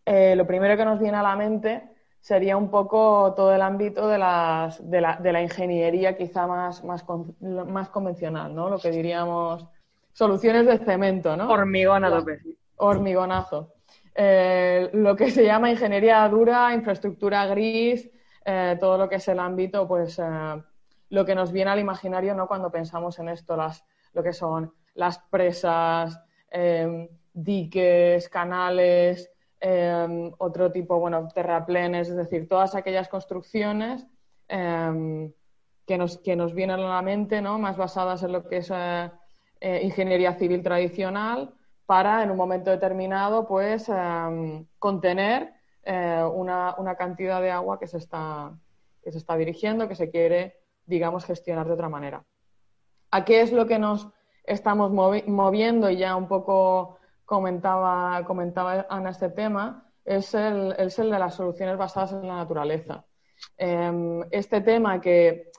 eh, lo primero que nos viene a la mente sería un poco todo el ámbito de, las, de, la, de la ingeniería quizá más, más, más convencional, ¿no? Lo que diríamos soluciones de cemento, ¿no? Hormigón a Hormigonazo. Eh, lo que se llama ingeniería dura, infraestructura gris, eh, todo lo que es el ámbito, pues eh, lo que nos viene al imaginario ¿no? cuando pensamos en esto, las, lo que son las presas, em, diques, canales, em, otro tipo, bueno, terraplenes, es decir, todas aquellas construcciones em, que, nos, que nos vienen a la mente, ¿no? más basadas en lo que es eh, ingeniería civil tradicional, para en un momento determinado, pues, contener eh, una, una, cantidad de agua que se, está, que se está dirigiendo, que se quiere, digamos, gestionar de otra manera. ¿A qué es lo que nos estamos moviendo? Y ya un poco comentaba, comentaba Ana este tema, es el, es el de las soluciones basadas en la naturaleza. Em, este tema que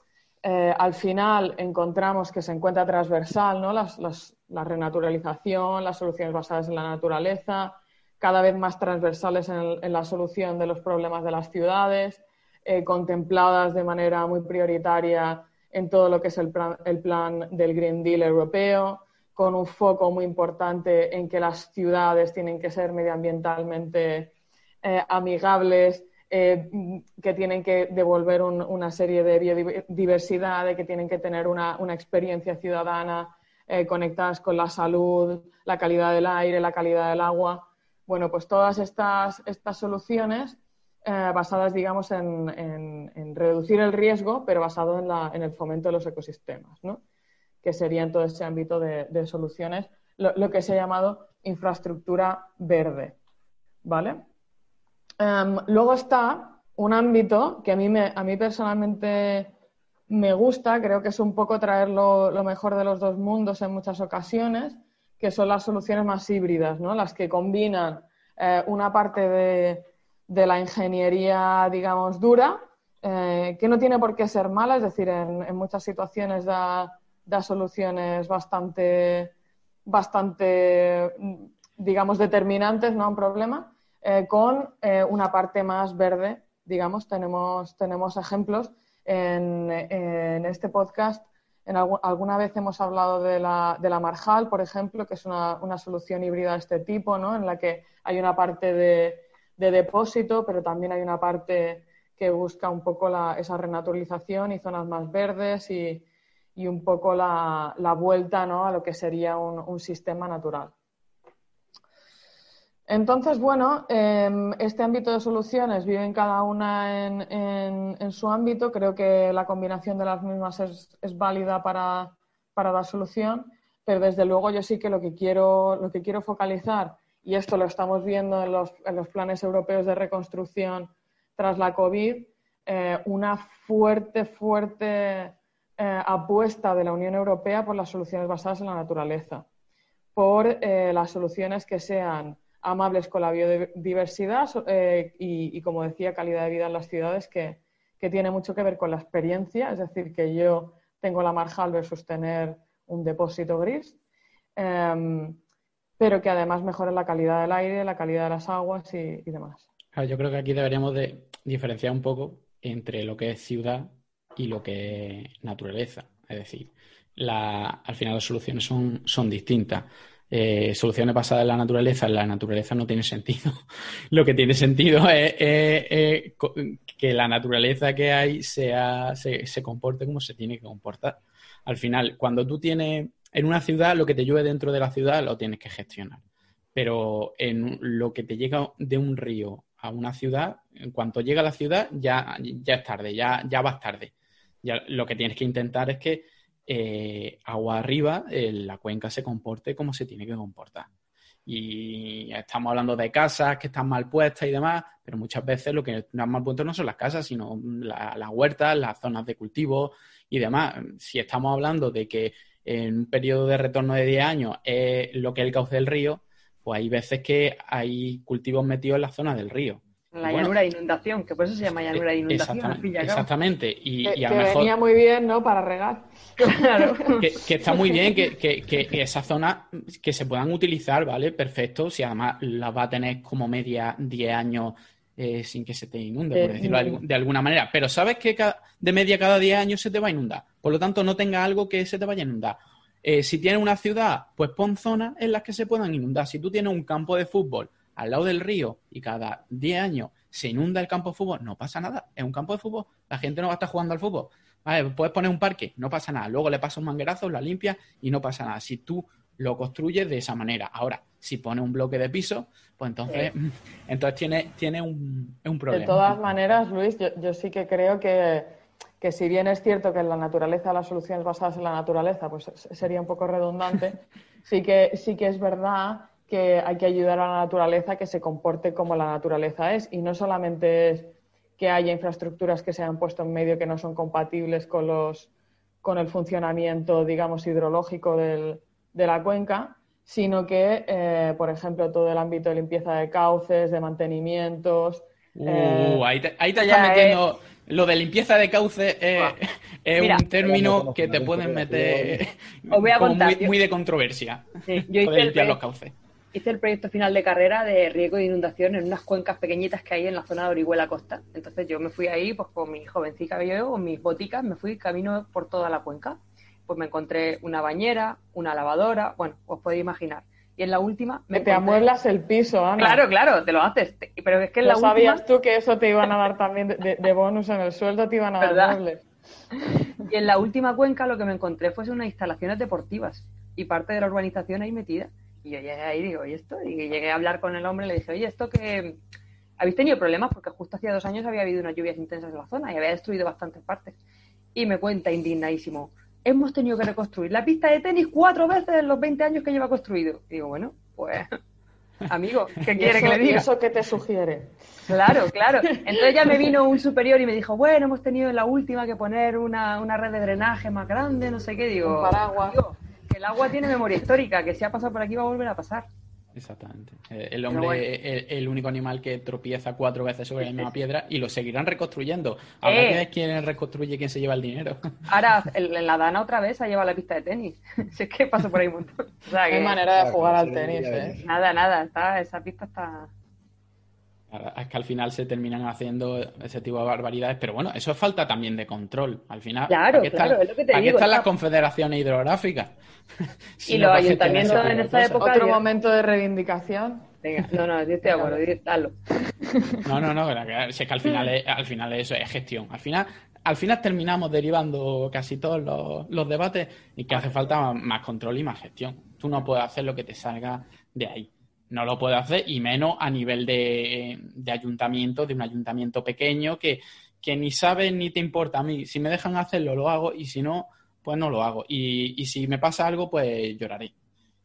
eh, al final encontramos que se encuentra transversal, ¿no? Las, la renaturalización, las soluciones basadas en la naturaleza, cada vez más transversales en, la solución de los problemas de las ciudades, eh, contempladas de manera muy prioritaria en todo lo que es el plan, del Green Deal europeo, con un foco muy importante en que las ciudades tienen que ser medioambientalmente eh, amigables, eh, que tienen que devolver una serie de biodiversidad, de que tienen que tener una, una experiencia ciudadana conectadas con la salud, la calidad del aire, la calidad del agua. Bueno, pues todas estas, estas soluciones eh, basadas, digamos, en, reducir el riesgo, pero basado en, la, en, el fomento de los ecosistemas, ¿no? que sería en todo ese ámbito de, soluciones lo, que se ha llamado infraestructura verde. ¿Vale? Em, luego está un ámbito que a mí, me, a mí personalmente me gusta, creo que es un poco traer lo, lo mejor de los dos mundos en muchas ocasiones, que son las soluciones más híbridas, ¿no? las que combinan eh, una parte de, la ingeniería, digamos, dura eh, que no tiene por qué ser mala, es decir, en, muchas situaciones da, soluciones bastante, bastante, digamos, determinantes ¿no? a un problema, eh, con eh, una parte más verde, digamos, tenemos, tenemos ejemplos. En, en este podcast en alguna vez hemos hablado de la, de la, Marjal, por ejemplo, que es una, una, solución híbrida de este tipo, ¿no? en la que hay una parte de, de depósito, pero también hay una parte que busca un poco esa renaturalización y zonas más verdes y, y un poco la, la, vuelta ¿no? a lo que sería un, un sistema natural. Entonces, bueno, em, este ámbito de soluciones viven cada una en, en, su ámbito. Creo que la combinación de las mismas es, es válida para, para, la solución, pero desde luego yo sí que lo que quiero, lo que quiero focalizar, y esto lo estamos viendo en los, en los planes europeos de reconstrucción tras la COVID, eh, una fuerte, fuerte eh, apuesta de la Unión Europea por las soluciones basadas en la naturaleza, por eh, las soluciones que sean amables con la biodiversidad y, como decía, calidad de vida en las ciudades, que, que, tiene mucho que ver con la experiencia, es decir, que yo tengo la marjal versus tener un depósito gris, em, pero que además mejore la calidad del aire, la calidad de las aguas y, demás. Yo creo que aquí deberíamos de diferenciar un poco entre lo que es ciudad y lo que es naturaleza. Es decir, al final las soluciones son, son distintas. Eh, soluciones basadas en la naturaleza, la naturaleza no tiene sentido. lo que tiene sentido es, que la naturaleza que hay sea, se, se, comporte como se tiene que comportar. Al final, cuando tú tienes en una ciudad, lo que te llueve dentro de la ciudad lo tienes que gestionar. Pero en lo que te llega de un río a una ciudad, en cuanto llega a la ciudad ya, ya es tarde, ya, ya vas tarde. Lo que tienes que intentar es que eh, agua arriba eh, la cuenca se comporte como se tiene que comportar. Y estamos hablando de casas que están mal puestas y demás, pero muchas veces lo que están mal puesto no son las casas, sino las huertas, las zonas de cultivo y demás. Si estamos hablando de que en un periodo de retorno de 10 años es lo que es el cauce del río, pues hay veces que hay cultivos metidos en la zona del río. La llanura de inundación, que por eso se llama llanura de inundación. Exactamente. exactamente. Y, que, a lo mejor, venía muy bien, ¿no? Para regar. Claro. que, está muy bien que, que, esa zona que se puedan utilizar, ¿vale? Perfecto. Si además las va a tener como media 10 años eh, sin que se te inunde, por eh, decirlo de alguna manera. Pero sabes que de media cada 10 años se te va a inundar. Por lo tanto, no tenga algo que se te vaya a inundar. Eh, si tienes una ciudad, pues pon zonas en las que se puedan inundar. Si tú tienes un campo de fútbol al lado del río y cada 10 años se inunda el campo de fútbol, no pasa nada. Es un campo de fútbol, la gente no va a estar jugando al fútbol. puedes poner un parque, no pasa nada. Luego le pasas un manguerazo, la limpia y no pasa nada. Si tú lo construyes de esa manera. Ahora, si pones un bloque de piso, pues entonces, entonces tiene, tiene un, un, problema. De todas maneras, Luis, yo sí que creo que que si bien es cierto que en la naturaleza las soluciones basadas en la naturaleza pues sería un poco redundante, sí que, sí que es verdad que hay que ayudar a la naturaleza a que se comporte como la naturaleza es y no solamente es que haya infraestructuras que se han puesto en medio que no son compatibles con los con el funcionamiento, digamos, hidrológico del, de la cuenca, sino que, eh, por ejemplo, todo el ámbito de limpieza de cauces, de mantenimientos. Uh, ahí te, ahí te estás metiendo. Lo de limpieza de cauce es, un término que te pueden meter muy, de controversia. yo hice limpiar los cauces. Hice el proyecto final de carrera de riego de inundación en unas cuencas pequeñitas que hay en la zona de Orihuela Costa. Entonces yo me fui ahí pues con mi jovencita yo, con mis boticas, me fui camino por toda la cuenca. Pues me encontré una bañera, una lavadora, bueno, os podéis imaginar y en la última me te amueblas el piso, Ana. Claro, claro, te lo haces. Pero es que en la sabías tú que eso te iban a dar también de, bonus en el sueldo, te iban a dar doble. Y en la última cuenca lo que me encontré fue unas instalaciones deportivas y parte de la urbanización ahí metida. Y yo llegué ahí y digo, ¿y esto? Y llegué a hablar con el hombre y le dije, oye, ¿esto que ¿Habéis tenido problemas? Porque justo hacía dos años había habido unas lluvias intensas en la zona y había destruido bastantes partes. Y me cuenta indignadísimo, hemos tenido que reconstruir la pista de tenis cuatro veces en los 20 años que lleva construido. Y digo, bueno, pues, amigo, ¿qué quiere que le diga? ¿Eso qué te sugiere? Claro, claro. Entonces ya me vino un superior y me dijo, bueno, hemos tenido en la última que poner una, una red de drenaje más grande, no sé qué. Digo, un paraguas. que el agua tiene memoria histórica, que si ha pasado por aquí va a volver a pasar. Exactamente. Eh, el hombre es el, único animal que tropieza cuatro veces sobre la misma piedra y lo seguirán reconstruyendo. Ahora eh. que quién reconstruye quién se lleva el dinero. Ahora, en la Dana otra vez ha llevado la pista de tenis. si es que pasa por ahí un montón. O Hay manera de jugar al tenis, ¿eh? Nada, nada. Está, esa pista está es que al final se terminan haciendo ese tipo de barbaridades, pero bueno, eso es falta también de control. Al final, claro, aquí, claro, es lo que te aquí están las confederaciones hidrográficas. y los ayuntamientos en esta época. Otro momento de reivindicación. Venga, no, no, yo estoy de acuerdo, dalo. No, no, no, es que al final, es, al final eso es gestión. Al final, al final terminamos derivando casi todos los, los debates y que hace falta más control y más gestión. Tú no puedes hacer lo que te salga de ahí no lo puedo hacer y menos a nivel de, ayuntamiento, de un ayuntamiento pequeño que, que, ni sabes ni te importa a mí. Si me dejan hacerlo, lo hago y si no, pues no lo hago. Y, y si me pasa algo, pues lloraré.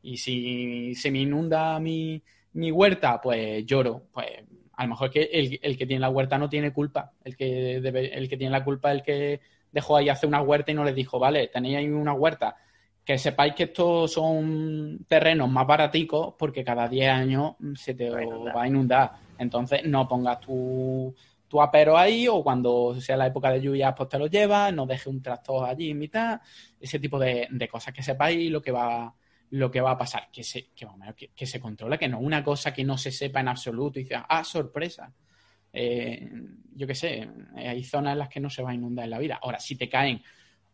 Y si se me inunda mi, mi huerta, pues lloro. Pues a lo mejor que el, el, que tiene la huerta no tiene culpa. El que, debe, el que tiene la culpa es el que dejó ahí hacer una huerta y no le dijo, vale, tenéis ahí una huerta que sepáis que estos son terrenos más baraticos porque cada 10 años se te va a inundar. Entonces no pongas tu, tu apero ahí o cuando sea la época de lluvia pues te lo llevas, no dejes un tractor allí en mitad, ese tipo de, cosas que sepáis lo que va lo que va a pasar, que se, que, que, que se controle, que no una cosa que no se sepa en absoluto y dices, ah, sorpresa. Eh, yo qué sé, hay zonas en las que no se va a inundar en la vida. Ahora, si te caen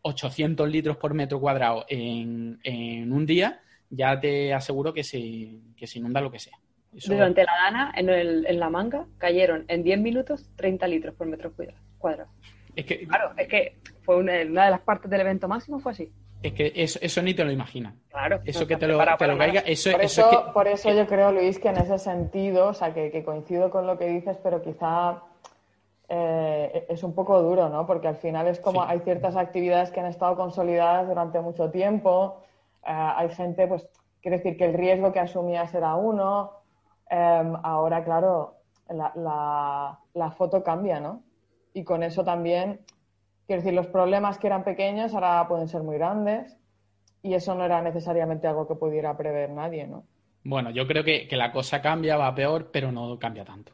800 litros por metro cuadrado en, un día, ya te aseguro que se, que se inunda lo que sea. Durante la dana, en, el, en la manga, cayeron en 10 minutos 30 litros por metro cuadrado. Es que, claro, es que fue una, de las partes del evento máximo, fue así. Es que eso, eso ni te lo imaginas. Claro. Eso que te lo, te lo caiga, eso, por eso, por eso yo creo, Luis, que en ese sentido, o sea, que, que coincido con lo que dices, pero quizá eh, es un poco duro, ¿no? Porque al final es como hay ciertas actividades que han estado consolidadas durante mucho tiempo, eh, hay gente, pues, quiere decir que el riesgo que asumías era uno, em, ahora, claro, la, la, foto cambia, ¿no? Y con eso también, quiero decir, los problemas que eran pequeños ahora pueden ser muy grandes y eso no era necesariamente algo que pudiera prever nadie, ¿no? Bueno, yo creo que, que la cosa cambia, va peor, pero no cambia tanto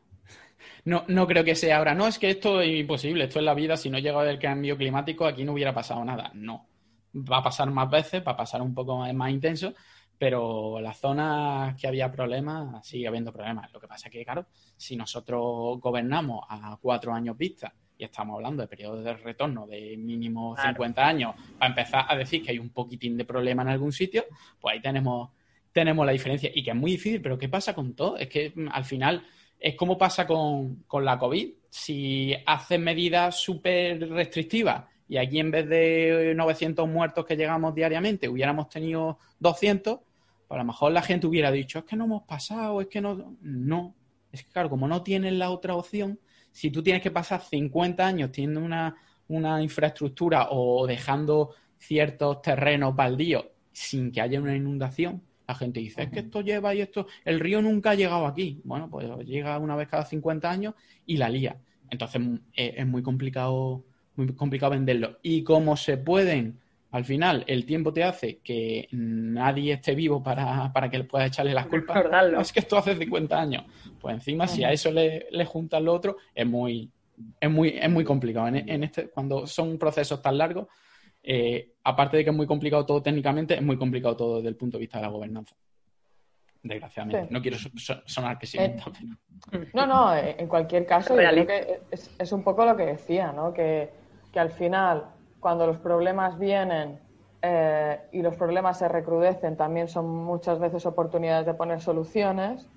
no, no creo que sea ahora, no, es que esto es imposible, esto es la vida, si no llega el cambio climático aquí no hubiera pasado nada. No, va a pasar más veces, va a pasar un poco más, intenso, pero las zonas que había problemas, sigue habiendo problemas. Lo que pasa es que, claro, si nosotros gobernamos a cuatro años vista y estamos hablando de periodos de retorno de mínimo 50 años, para empezar a decir que hay un poquitín de problema en algún sitio, pues ahí tenemos, tenemos la diferencia. Y que es muy difícil, pero ¿qué pasa con todo? Es que mm, al final es como pasa con, la COVID. Si haces medidas súper restrictivas y aquí en vez de 900 muertos que llegamos diariamente hubiéramos tenido 200, pues a lo mejor la gente hubiera dicho, es que no hemos pasado, es que no... No, es que claro, como no tienes la otra opción, si tú tienes que pasar 50 años teniendo una, una infraestructura o dejando ciertos terrenos baldíos sin que haya una inundación, la gente dice, es que esto lleva y esto, el río nunca ha llegado aquí. Bueno, pues llega una vez cada 50 años y la lía. Entonces mm, es, muy complicado, muy complicado venderlo. Y como se pueden, al final, el tiempo te hace que nadie esté vivo para, para que puedas echarle las culpas. Es que esto hace 50 años. Pues encima, si a eso le, le juntas lo otro, es muy, es muy, es muy complicado. en este, cuando son procesos tan largos, eh, aparte de que es muy complicado todo técnicamente, es muy complicado todo desde el punto de vista de la gobernanza. Desgraciadamente. No quiero sonar que sí. Eh, no, no, eh, en cualquier caso, creo que es, un poco lo que decía, ¿no? Que, al final, cuando los problemas vienen y los problemas se recrudecen, también son muchas veces oportunidades de poner soluciones.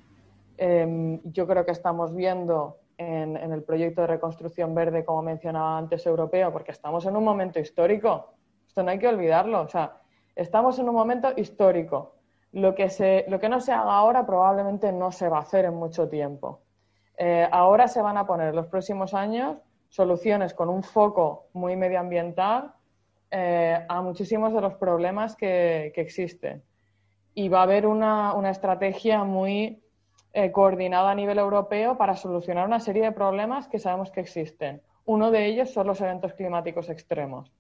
Em, yo creo que estamos viendo en, el proyecto de reconstrucción verde, como mencionaba antes, europeo, porque estamos en un momento histórico. Esto no hay que olvidarlo. O sea, estamos en un momento histórico. Lo que, se, lo que no se haga ahora probablemente no se va a hacer en mucho tiempo. Eh, ahora se van a poner en los próximos años soluciones con un foco muy medioambiental eh, a muchísimos de los problemas que, que, existen. Y va a haber una, una estrategia muy eh, coordinada a nivel europeo para solucionar una serie de problemas que sabemos que existen. Uno de ellos son los eventos climáticos extremos.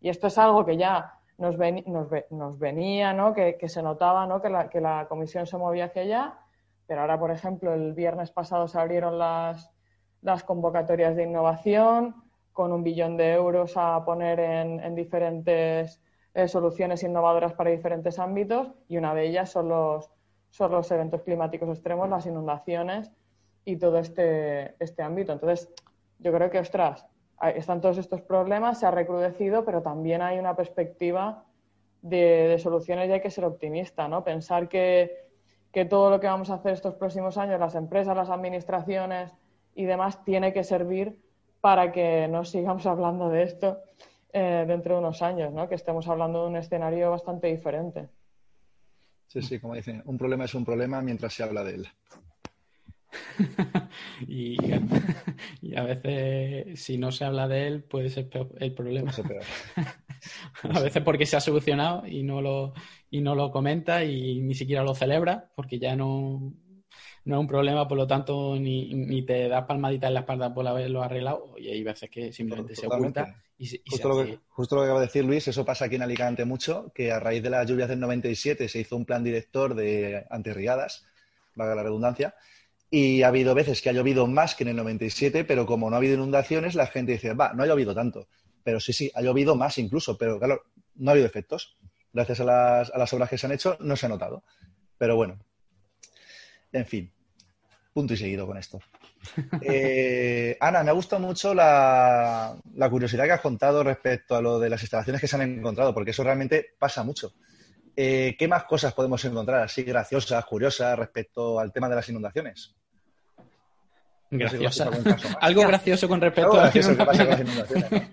Y esto es algo que ya nos, venía, que, se notaba ¿no? que, la, Comisión se movía hacia allá, pero ahora, por ejemplo, el viernes pasado se abrieron las, las convocatorias de innovación con un billón de euros a poner en, diferentes eh, soluciones innovadoras para diferentes ámbitos y una de ellas son los, son los eventos climáticos extremos, las inundaciones y todo este, este ámbito. Entonces, yo creo que, ostras, están todos estos problemas, se ha recrudecido, pero también hay una perspectiva de, soluciones y hay que ser optimista, ¿no? Pensar que, que todo lo que vamos a hacer estos próximos años, las empresas, las administraciones y demás, tiene que servir para que no sigamos hablando de esto eh, dentro de unos años, ¿no? que estemos hablando de un escenario bastante diferente. Sí, sí, como dicen, un problema es un problema mientras se habla de él. y, a veces, si no se habla de él, puede ser el problema. a veces porque se ha solucionado y no lo, y no lo comenta y ni siquiera lo celebra, porque ya no, no es un problema, por lo tanto, ni, ni te das palmadita en la espalda por haberlo arreglado, y hay veces que simplemente se oculta. Y, justo, lo que, justo lo que acaba de decir Luis, eso pasa aquí en Alicante mucho, que a raíz de las lluvias del 97 se hizo un plan director de antirriadas, valga la redundancia, y ha habido veces que ha llovido más que en el 97, pero como no ha habido inundaciones, la gente dice, va, no ha llovido tanto. Pero sí, sí, ha llovido más incluso, pero claro, no ha habido efectos. Gracias a las, a las obras que se han hecho, no se ha notado. Pero bueno, en fin, punto y seguido con esto. Eh, Ana, me ha gustado mucho la, curiosidad que has contado respecto a lo de las instalaciones que se han encontrado, porque eso realmente pasa mucho. Eh, ¿Qué más cosas podemos encontrar así graciosas, curiosas respecto al tema de las inundaciones? Graciosa. Algo gracioso con respecto a las inundaciones.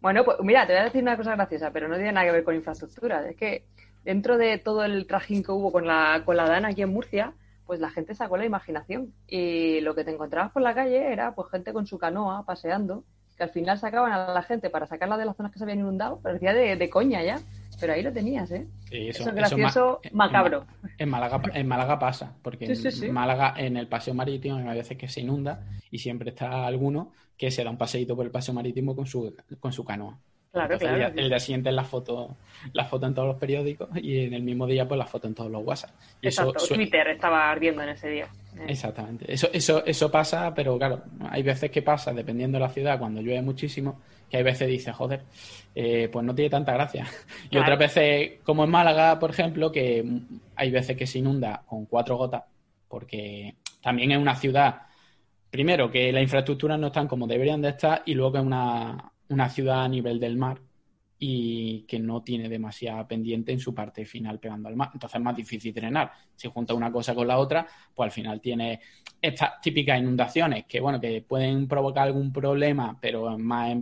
Bueno, pues mira, te voy a decir una cosa graciosa, pero no tiene nada que ver con infraestructura. Es que dentro de todo el trajín que hubo con la, con la DANA aquí en Murcia, pues la gente sacó la imaginación. Y lo que te encontrabas por la calle era pues gente con su canoa paseando, que al final sacaban a la gente para sacarla de las zonas que se habían inundado, parecía de, de coña ya. Pero ahí lo tenías, ¿eh? eso, es gracioso, macabro. En, Málaga, en Málaga pasa, porque en Málaga, en el paseo marítimo, hay veces que se inunda y siempre está alguno que se da un paseíto por el paseo marítimo con su, con su canoa. Claro, claro. El, día, siguiente la foto, la foto en todos los periódicos y en el mismo día pues la foto en todos los WhatsApp. Y Exacto, Twitter estaba ardiendo en ese día. Eh. Exactamente. Eso, eso, eso pasa, pero claro, hay veces que pasa, dependiendo de la ciudad, cuando llueve muchísimo, que hay veces dice, joder, eh, pues no tiene tanta gracia. Y otras veces, como en Málaga, por ejemplo, que hay veces que se inunda con cuatro gotas, porque también es una ciudad, primero, que las infraestructuras no están como deberían de estar, y luego que es una, una ciudad a nivel del mar y que no tiene demasiada pendiente en su parte final pegando al mar. Entonces es más difícil drenar. Si junta una cosa con la otra, pues al final tiene estas típicas inundaciones que, bueno, que pueden provocar algún problema, pero más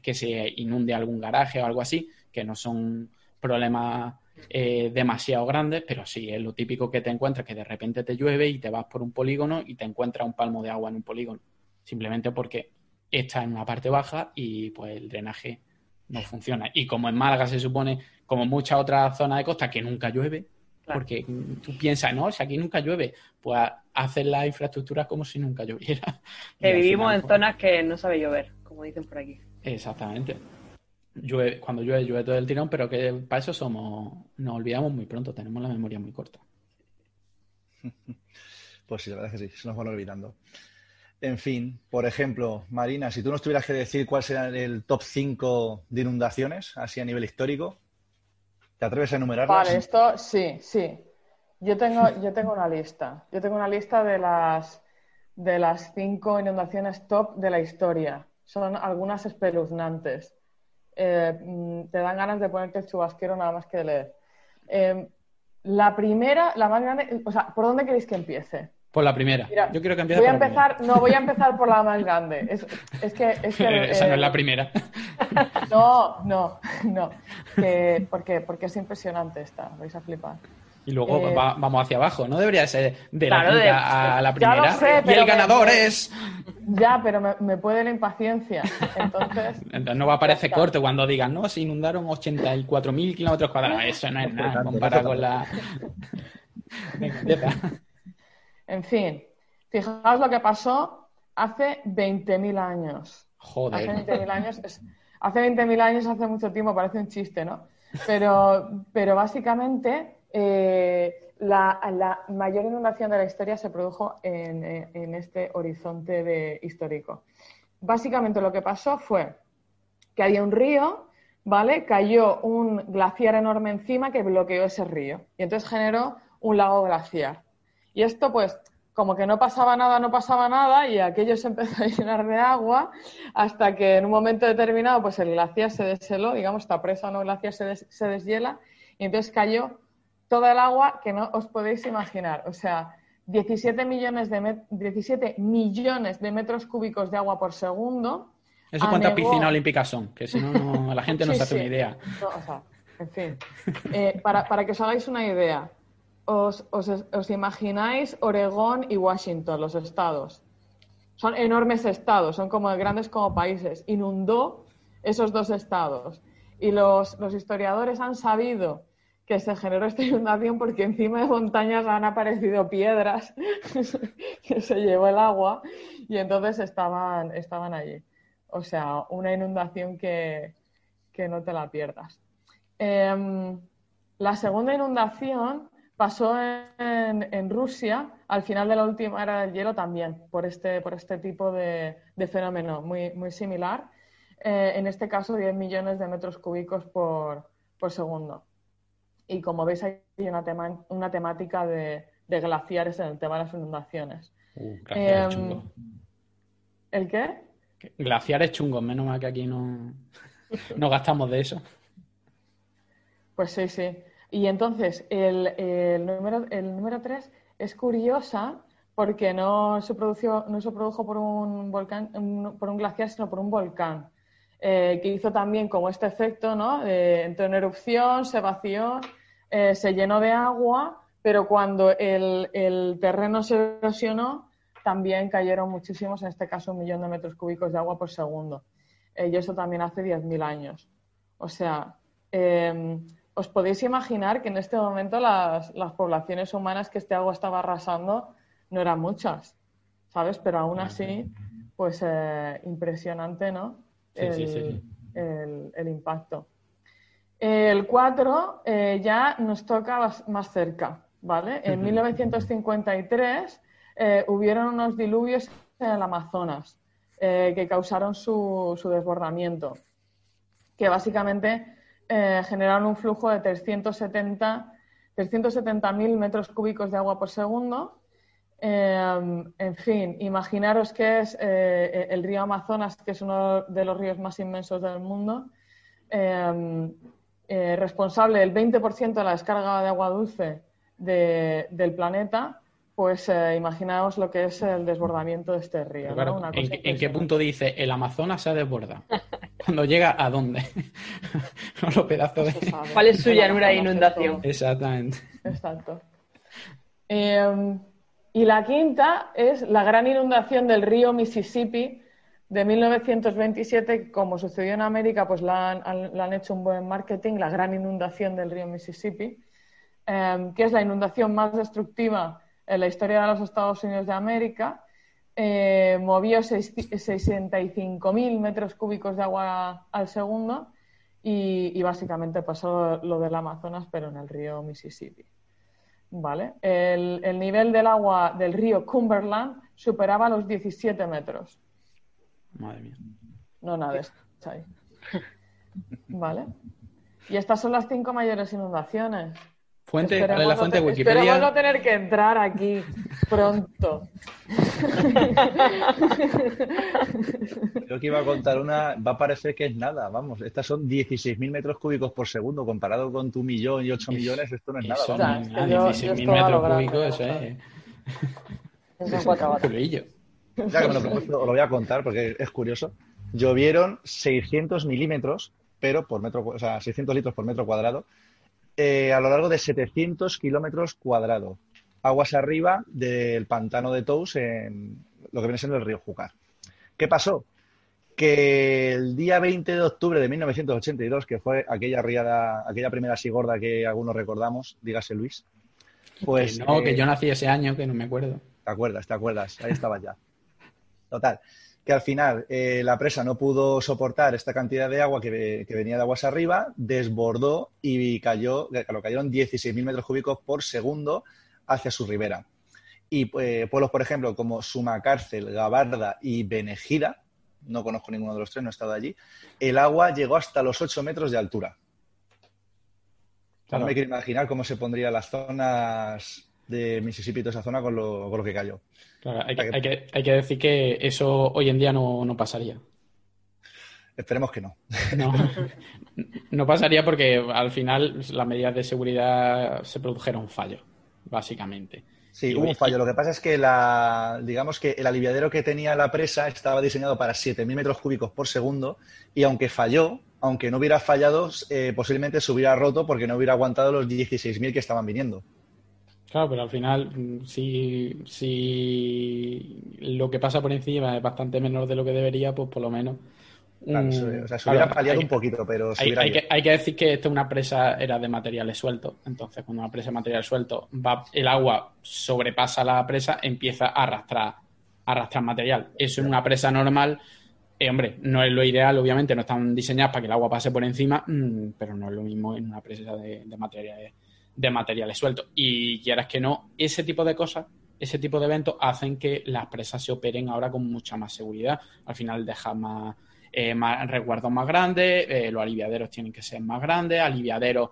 que se inunde algún garaje o algo así, que no son problemas eh, demasiado grandes, pero sí, es lo típico que te encuentras, que de repente te llueve y te vas por un polígono y te encuentras un palmo de agua en un polígono. Simplemente porque está en una parte baja y pues el drenaje no funciona. Y como en Málaga se supone, como muchas otras zonas de costa, que nunca llueve, porque tú piensas, no, si aquí nunca llueve, pues hacen las infraestructuras como si nunca lloviera. Que vivimos en pues, zonas que no sabe llover, como dicen por aquí. Exactamente. cuando llueve, llueve todo el tirón, pero que para eso somos, nos olvidamos muy pronto, tenemos la memoria muy corta. Pues sí, la verdad es que sí, se nos van olvidando. En fin, por ejemplo, Marina, si tú nos tuvieras que decir cuál será el top 5 de inundaciones, así a nivel histórico, ¿te atreves a enumerarlas? Vale, esto sí, sí. Yo tengo, yo tengo una lista. Yo tengo una lista de las, de las cinco inundaciones top de la historia. Son algunas espeluznantes. Eh, mm, te dan ganas de ponerte el chubasquero nada más que leer. Eh, la primera, la más grande, o sea, ¿por dónde queréis que empiece? Por la primera. Yo quiero que voy a empezar, No, voy a empezar por la más grande. Es, que, es que Esa no es la primera. No, no, no. porque, porque es impresionante esta. Vais a flipar. Y luego eh, vamos hacia abajo. No debería ser de la quinta a la primera. y el ganador es. Ya, pero me, puede la impaciencia. Entonces. Entonces no va a aparecer corto cuando digan, no, se inundaron 84.000 kilómetros cuadrados. Eso no es nada comparado con la. Venga, en fin, fijaos lo que pasó hace 20.000 años. Joder. Hace 20.000 años, hace 20.000 años, hace mucho tiempo, parece un chiste, ¿no? Pero, pero básicamente, eh, la, mayor inundación de la historia se produjo en, este horizonte de, histórico. Básicamente lo que pasó fue que había un río, ¿vale? Cayó un glaciar enorme encima que bloqueó ese río y entonces generó un lago glaciar. Y esto, pues, como que no pasaba nada, no pasaba nada y aquello se empezó a llenar de agua hasta que en un momento determinado, pues el glaciar se desheló, digamos, esta presa no glaciar se, se deshiela y entonces cayó toda el agua que no os podéis imaginar. O sea, 17 millones de, 17 millones de metros cúbicos de agua por segundo. ¿Eso cuántas piscinas olímpicas son? Que si no, la gente no se hace una idea. o sea, en fin. Eh, para, para, que os hagáis una idea, os, os, imagináis Oregón y Washington, los estados. Son enormes estados, son como grandes como países. Inundó esos dos estados. Y los, los historiadores han sabido que se generó esta inundación porque encima de montañas han aparecido piedras que se llevó el agua y entonces estaban, estaban allí. O sea, una inundación que, no te la pierdas. Em, la segunda inundación pasó en, Rusia al final de la última era del hielo también, por este, por este tipo de, fenómeno muy, muy similar. Eh, en este caso, 10 millones de metros cúbicos por segundo. Y como veis, hay una, tema, una temática de, glaciares en el tema de las inundaciones. Uh, glaciares em, ¿El qué? Glaciares chungos, menos mal que aquí no, no gastamos de eso. Pues sí, sí. Y entonces, el, el, número, el número 3 es curiosa porque no se, produjo, no se produjo por un, volcán, por un glaciar, sino por un volcán, eh, que hizo también como este efecto, ¿no? entró en erupción, se vació eh, se llenó de agua, pero cuando el, terreno se erosionó, también cayeron muchísimos, en este caso un millón de metros cúbicos de agua por segundo. Eh, y eso también hace 10.000 años. O sea, em, os podéis imaginar que en este momento las, poblaciones humanas que este agua estaba arrasando no eran muchas, ¿sabes? Pero aún así, pues eh, impresionante, ¿no? el impacto. El 4 eh, ya nos toca más cerca, ¿vale? En 1953 eh, hubieron unos diluvios en el Amazonas eh, que causaron su, desbordamiento, que básicamente generaron un flujo de 370 370.000 metros cúbicos de agua por segundo. en fin, imaginaros que es el río Amazonas, que es uno de los ríos más inmensos del mundo, eh, responsable del 20% de la descarga de agua dulce del planeta, pues eh, imaginaos lo que es el desbordamiento de este río. ¿En, qué punto dice el Amazonas se desborda? Cuando llega a dónde? los pedazos de... ¿Cuál es su llanura de inundación? Exactamente. Exacto. Eh, y la quinta es la gran inundación del río Mississippi de 1927, como sucedió en América, pues la han, hecho un buen marketing, la gran inundación del río Mississippi, em, que es la inundación más destructiva en la historia de los Estados Unidos de América. Eh, movió 65.000 metros cúbicos de agua al segundo y, básicamente pasó lo del Amazonas, pero en el río Mississippi. ¿Vale? El, el nivel del agua del río Cumberland superaba los 17 metros. Madre mía. No nada, ahí. Vale. Y estas son las cinco mayores inundaciones. Fuente, la fuente de Wikipedia. Esperemos no tener que entrar aquí pronto. Creo que iba a contar una, va a parecer que es nada, vamos, estas son 16.000 metros cúbicos por segundo, comparado con tu millón y 8 millones, esto no es nada. 16.000 metros cúbicos, eso es. Eso es cuatro ya que me lo propuesto, lo voy a contar porque es curioso. Llovieron 600 milímetros, pero por metro, o sea, 600 litros por metro cuadrado, eh, a lo largo de 700 kilómetros cuadrados. Aguas arriba del pantano de Tous en lo que viene siendo el río Júcar. ¿Qué pasó? Que el día 20 de octubre de 1982, que fue aquella riada, aquella primera así gorda que algunos recordamos, dígase Luis, pues... no, que eh, yo nací ese año, que no me acuerdo. Te acuerdas, te acuerdas, ahí estaba ya. Total. Que al final eh, la presa no pudo soportar esta cantidad de agua que, venía de aguas arriba, desbordó y cayó, claro, cayeron 16.000 metros cúbicos por segundo hacia su ribera. Y eh, pueblos, por ejemplo, como Sumacárcel, Gabarda y Benejida, no conozco ninguno de los tres, no he estado allí, el agua llegó hasta los 8 metros de altura. No me quiero imaginar cómo se pondrían las zonas de Mississippi toda esa zona con lo, con lo que cayó. Hay, que, hay, que, decir que eso hoy en día no, pasaría. Esperemos que no. no. no. pasaría porque al final las medidas de seguridad se produjeron fallos, básicamente. Sí, hubo un fallo. Lo que pasa es que la, digamos que el aliviadero que tenía la presa estaba diseñado para 7.000 metros cúbicos por segundo y aunque falló, aunque no hubiera fallado, eh, posiblemente se hubiera roto porque no hubiera aguantado los 16.000 que estaban viniendo. Claro, pero al final, mm, si, si lo que pasa por encima es bastante menor de lo que debería, pues por lo menos. Claro, o sea, se hubiera paliado un poquito, pero hay, hay, que, hay, que, decir que esta una presa era de materiales sueltos. Entonces, cuando una presa de material suelto va, el agua sobrepasa la presa, empieza a arrastrar, arrastrar material. Eso en una presa normal, eh, hombre, no es lo ideal, obviamente, no están diseñadas para que el agua pase por encima, mm, pero no es lo mismo en una presa de, de materiales de materiales sueltos. Y quieras que no, ese tipo de cosas, ese tipo de eventos hacen que las presas se operen ahora con mucha más seguridad. Al final deja más, eh, más resguardos más grandes, eh, los aliviaderos tienen que ser más grandes, aliviaderos,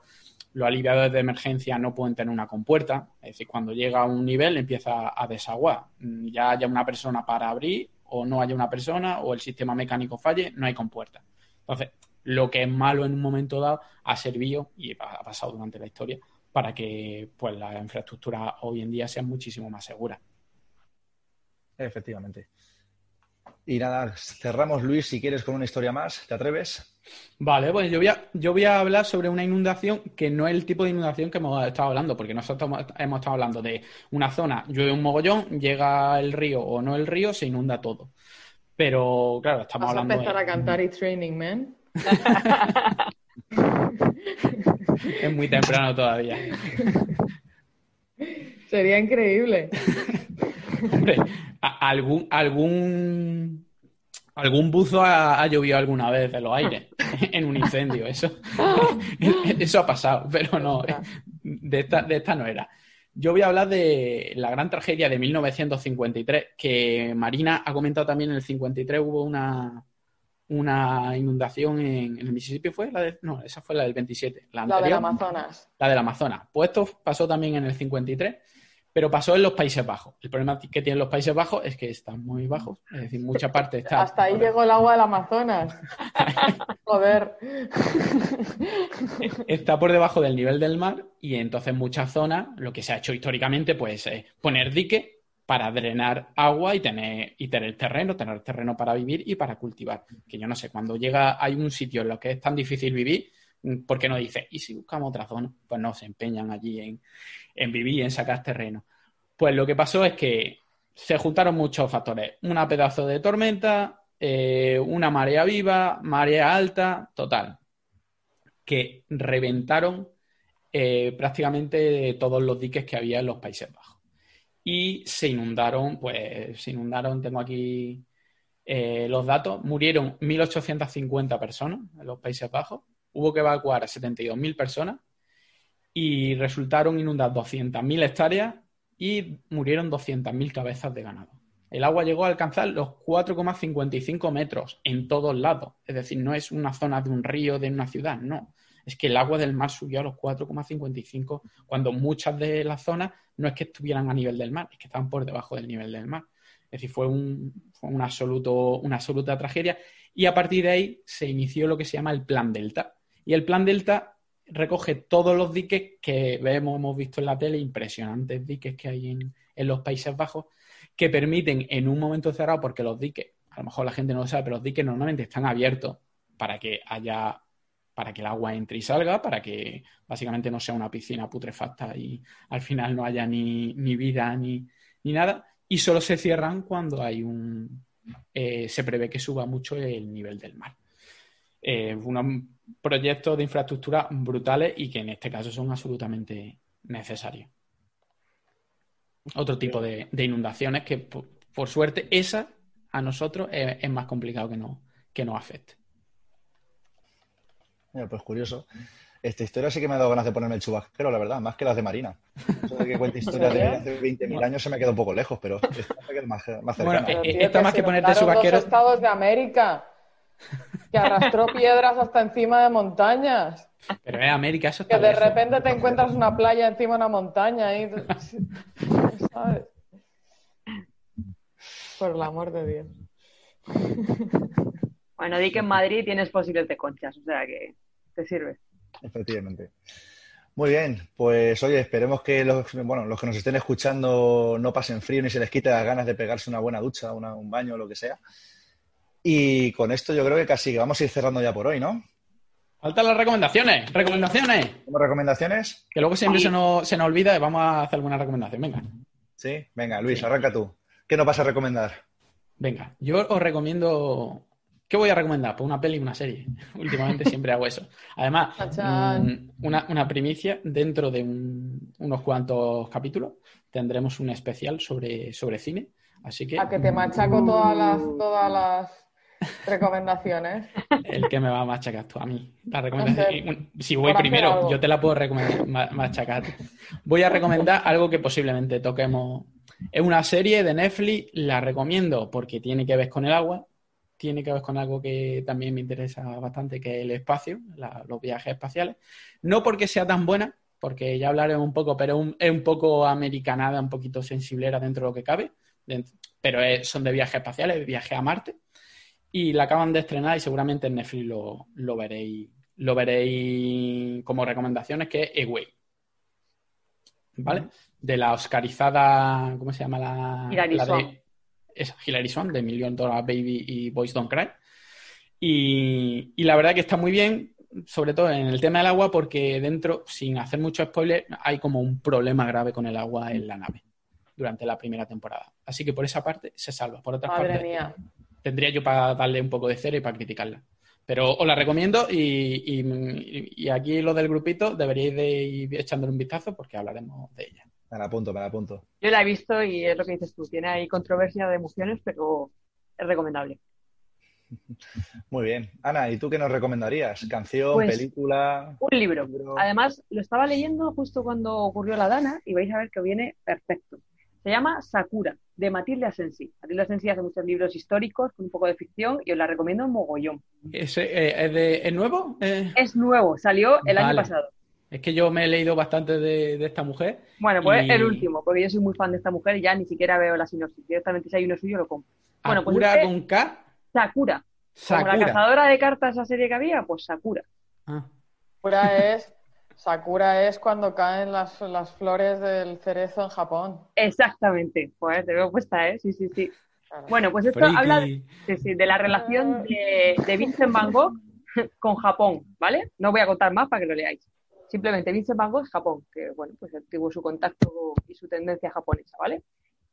los aliviadores de emergencia no pueden tener una compuerta, es decir, cuando llega a un nivel empieza a desaguar. Mm, ya haya una persona para abrir o no haya una persona o el sistema mecánico falle, no hay compuerta. Entonces, lo que es malo en un momento dado ha servido, y ha pasado durante la historia, para que pues la infraestructura hoy en día sea muchísimo más segura. Efectivamente. Y nada, cerramos, Luis, si quieres, con una historia más. ¿Te atreves? Vale, pues yo voy, a, yo voy a hablar sobre una inundación que no es el tipo de inundación que hemos estado hablando, porque nosotros hemos estado hablando de una zona, llueve un mogollón, llega el río o no el río, se inunda todo. Pero, claro, estamos hablando. a empezar a cantar y Training Man? es muy temprano todavía. Sería increíble. Hombre, algún, algún, algún buzo ha, llovido alguna vez de los aires en un incendio. Eso, eso ha pasado, pero no, de esta, de esta no era. Yo voy a hablar de la gran tragedia de 1953, que Marina ha comentado también en el 53 hubo una, una inundación en, el Mississippi, ¿fue? La de, no, esa fue la del 27. La, la del Amazonas. La del Amazonas. Pues esto pasó también en el 53, pero pasó en los Países Bajos. El problema que tienen los Países Bajos es que están muy bajos, es decir, mucha parte está... Hasta ahí llegó el agua del Amazonas. Joder. Está por debajo del nivel del mar y entonces muchas zonas, lo que se ha hecho históricamente, pues es poner dique para drenar agua y tener, y tener terreno, tener terreno para vivir y para cultivar. Que yo no sé, cuando llega, hay un sitio en lo que es tan difícil vivir, mm, ¿por qué no dice, y si buscamos otra zona? Pues no, se empeñan allí en, en vivir y en sacar terreno. Pues lo que pasó es que se juntaron muchos factores. Una pedazo de tormenta, eh, una marea viva, marea alta, total. Que reventaron eh, prácticamente todos los diques que había en los Países Bajos y se inundaron, pues se inundaron, tengo aquí eh, los datos, murieron 1.850 personas en los Países Bajos, hubo que evacuar a 72.000 personas y resultaron inundadas 200.000 hectáreas y murieron 200.000 cabezas de ganado. El agua llegó a alcanzar los 4,55 metros en todos lados. Es decir, no es una zona de un río, de una ciudad, no es que el agua del mar subió a los 4,55 cuando muchas de las zonas no es que estuvieran a nivel del mar, es que estaban por debajo del nivel del mar. Es decir, fue, un, un absoluto, una absoluta tragedia y a partir de ahí se inició lo que se llama el Plan Delta. Y el Plan Delta recoge todos los diques que hemos visto en la tele, impresionantes diques que hay en, en los Países Bajos, que permiten en un momento cerrado, porque los diques, a lo mejor la gente no lo sabe, pero los diques normalmente están abiertos para que haya para que el agua entre y salga, para que básicamente no sea una piscina putrefacta y al final no haya ni, vida ni, nada. Y solo se cierran cuando hay un. Eh, se prevé que suba mucho el nivel del mar. Eh, unos proyectos de infraestructura brutales y que en este caso son absolutamente necesarios. Otro tipo de, inundaciones que, por, suerte, esa a nosotros, es, más complicado que, no, que nos afecte. Mira, pues curioso. Esta historia sí que me ha dado ganas de ponerme el chubasquero, la verdad, más que las de Marina. Eso de que cuente historias de hace 20.000 años se me queda un poco lejos, pero esta me más, más cercana. Bueno, eh, está más que ponerte chubasquero. Los estados de América que arrastró piedras hasta encima de montañas. Pero en América eso está Que de repente te encuentras una playa encima de una montaña y... ¿Sabes? Por el amor de Dios. Bueno, di que en Madrid tienes fósiles de conchas, o sea que te sirve. Efectivamente. Muy bien, pues oye, esperemos que los, bueno, los que nos estén escuchando no pasen frío ni se les quite las ganas de pegarse una buena ducha, un baño, o lo que sea. Y con esto yo creo que casi vamos a ir cerrando ya por hoy, ¿no? Faltan las recomendaciones. ¿Recomendaciones? ¿Cómo recomendaciones? Que luego siempre se nos, se nos olvida y vamos a hacer alguna recomendación. Venga. Sí, venga, Luis, arranca tú. ¿Qué nos vas a recomendar? Venga, yo os recomiendo. ¿Qué voy a recomendar? Pues una peli y una serie. Últimamente siempre hago eso. Además, mm, una, primicia, dentro de unos cuantos capítulos tendremos un especial sobre, sobre cine. Así que. A que te machaco todas las, todas las Recomendaciones. El que me va a machacar tú a mí. La recomendación. Si voy primero, yo te la puedo recomendar, machacar. Voy a recomendar algo que posiblemente toquemos. Es una serie de Netflix, la recomiendo porque tiene que ver con el agua, tiene que ver con algo que también me interesa bastante, que es el espacio, los viajes espaciales. No porque sea tan buena, porque ya hablaremos un poco, pero es un poco americanada, un poquito sensiblera dentro de lo que cabe, pero son de viajes espaciales, viaje a Marte y la acaban de estrenar y seguramente en Netflix lo, lo veréis lo veréis como recomendaciones, que es Away. ¿Vale? De la oscarizada, ¿cómo se llama la? De, es Hilary Swan, de Million Dollar Baby y Boys Don't Cry. Y, y, la verdad que está muy bien, sobre todo en el tema del agua, porque dentro, sin hacer mucho spoiler, hay como un problema grave con el agua en la nave durante la primera temporada. Así que por esa parte se salva. Por otra Madre parte, mía tendría yo para darle un poco de cero y para criticarla. Pero os la recomiendo y, aquí lo del grupito deberíais de ir echándole un vistazo porque hablaremos de ella. Me la apunto, me la apunto. Yo la he visto y es lo que dices tú. Tiene ahí controversia de emociones, pero es recomendable. Muy bien. Ana, ¿y tú qué nos recomendarías? ¿Canción, pues, película? Un libro. Además, lo estaba leyendo justo cuando ocurrió la Dana y vais a ver que viene perfecto. Se llama Sakura, de Matilde Asensi. Matilde Asensi hace muchos libros históricos con un poco de ficción y os la recomiendo en mogollón. ¿Es, eh, ¿es nuevo? Eh, es nuevo, salió el año pasado. Es que yo me he leído bastante de, esta mujer. Bueno, pues el último, porque yo soy muy fan de esta mujer y ya ni siquiera veo la sinopsis. Directamente si hay uno suyo lo compro. Bueno, pues ¿Sakura con K? Sakura. Sakura. Como la cazadora de cartas, esa serie que había, pues Sakura. Ah. Sakura es Sakura es cuando caen las, flores del cerezo en Japón. Exactamente. Pues te veo puesta, ¿eh? Sí, sí, sí. Bueno, pues esto habla de, de, la relación de, Vincent Van Gogh con Japón, ¿vale? No voy a contar más para que lo leáis. Simplemente Vincent Van es Japón, que bueno, pues tuvo su contacto y su tendencia japonesa, ¿vale?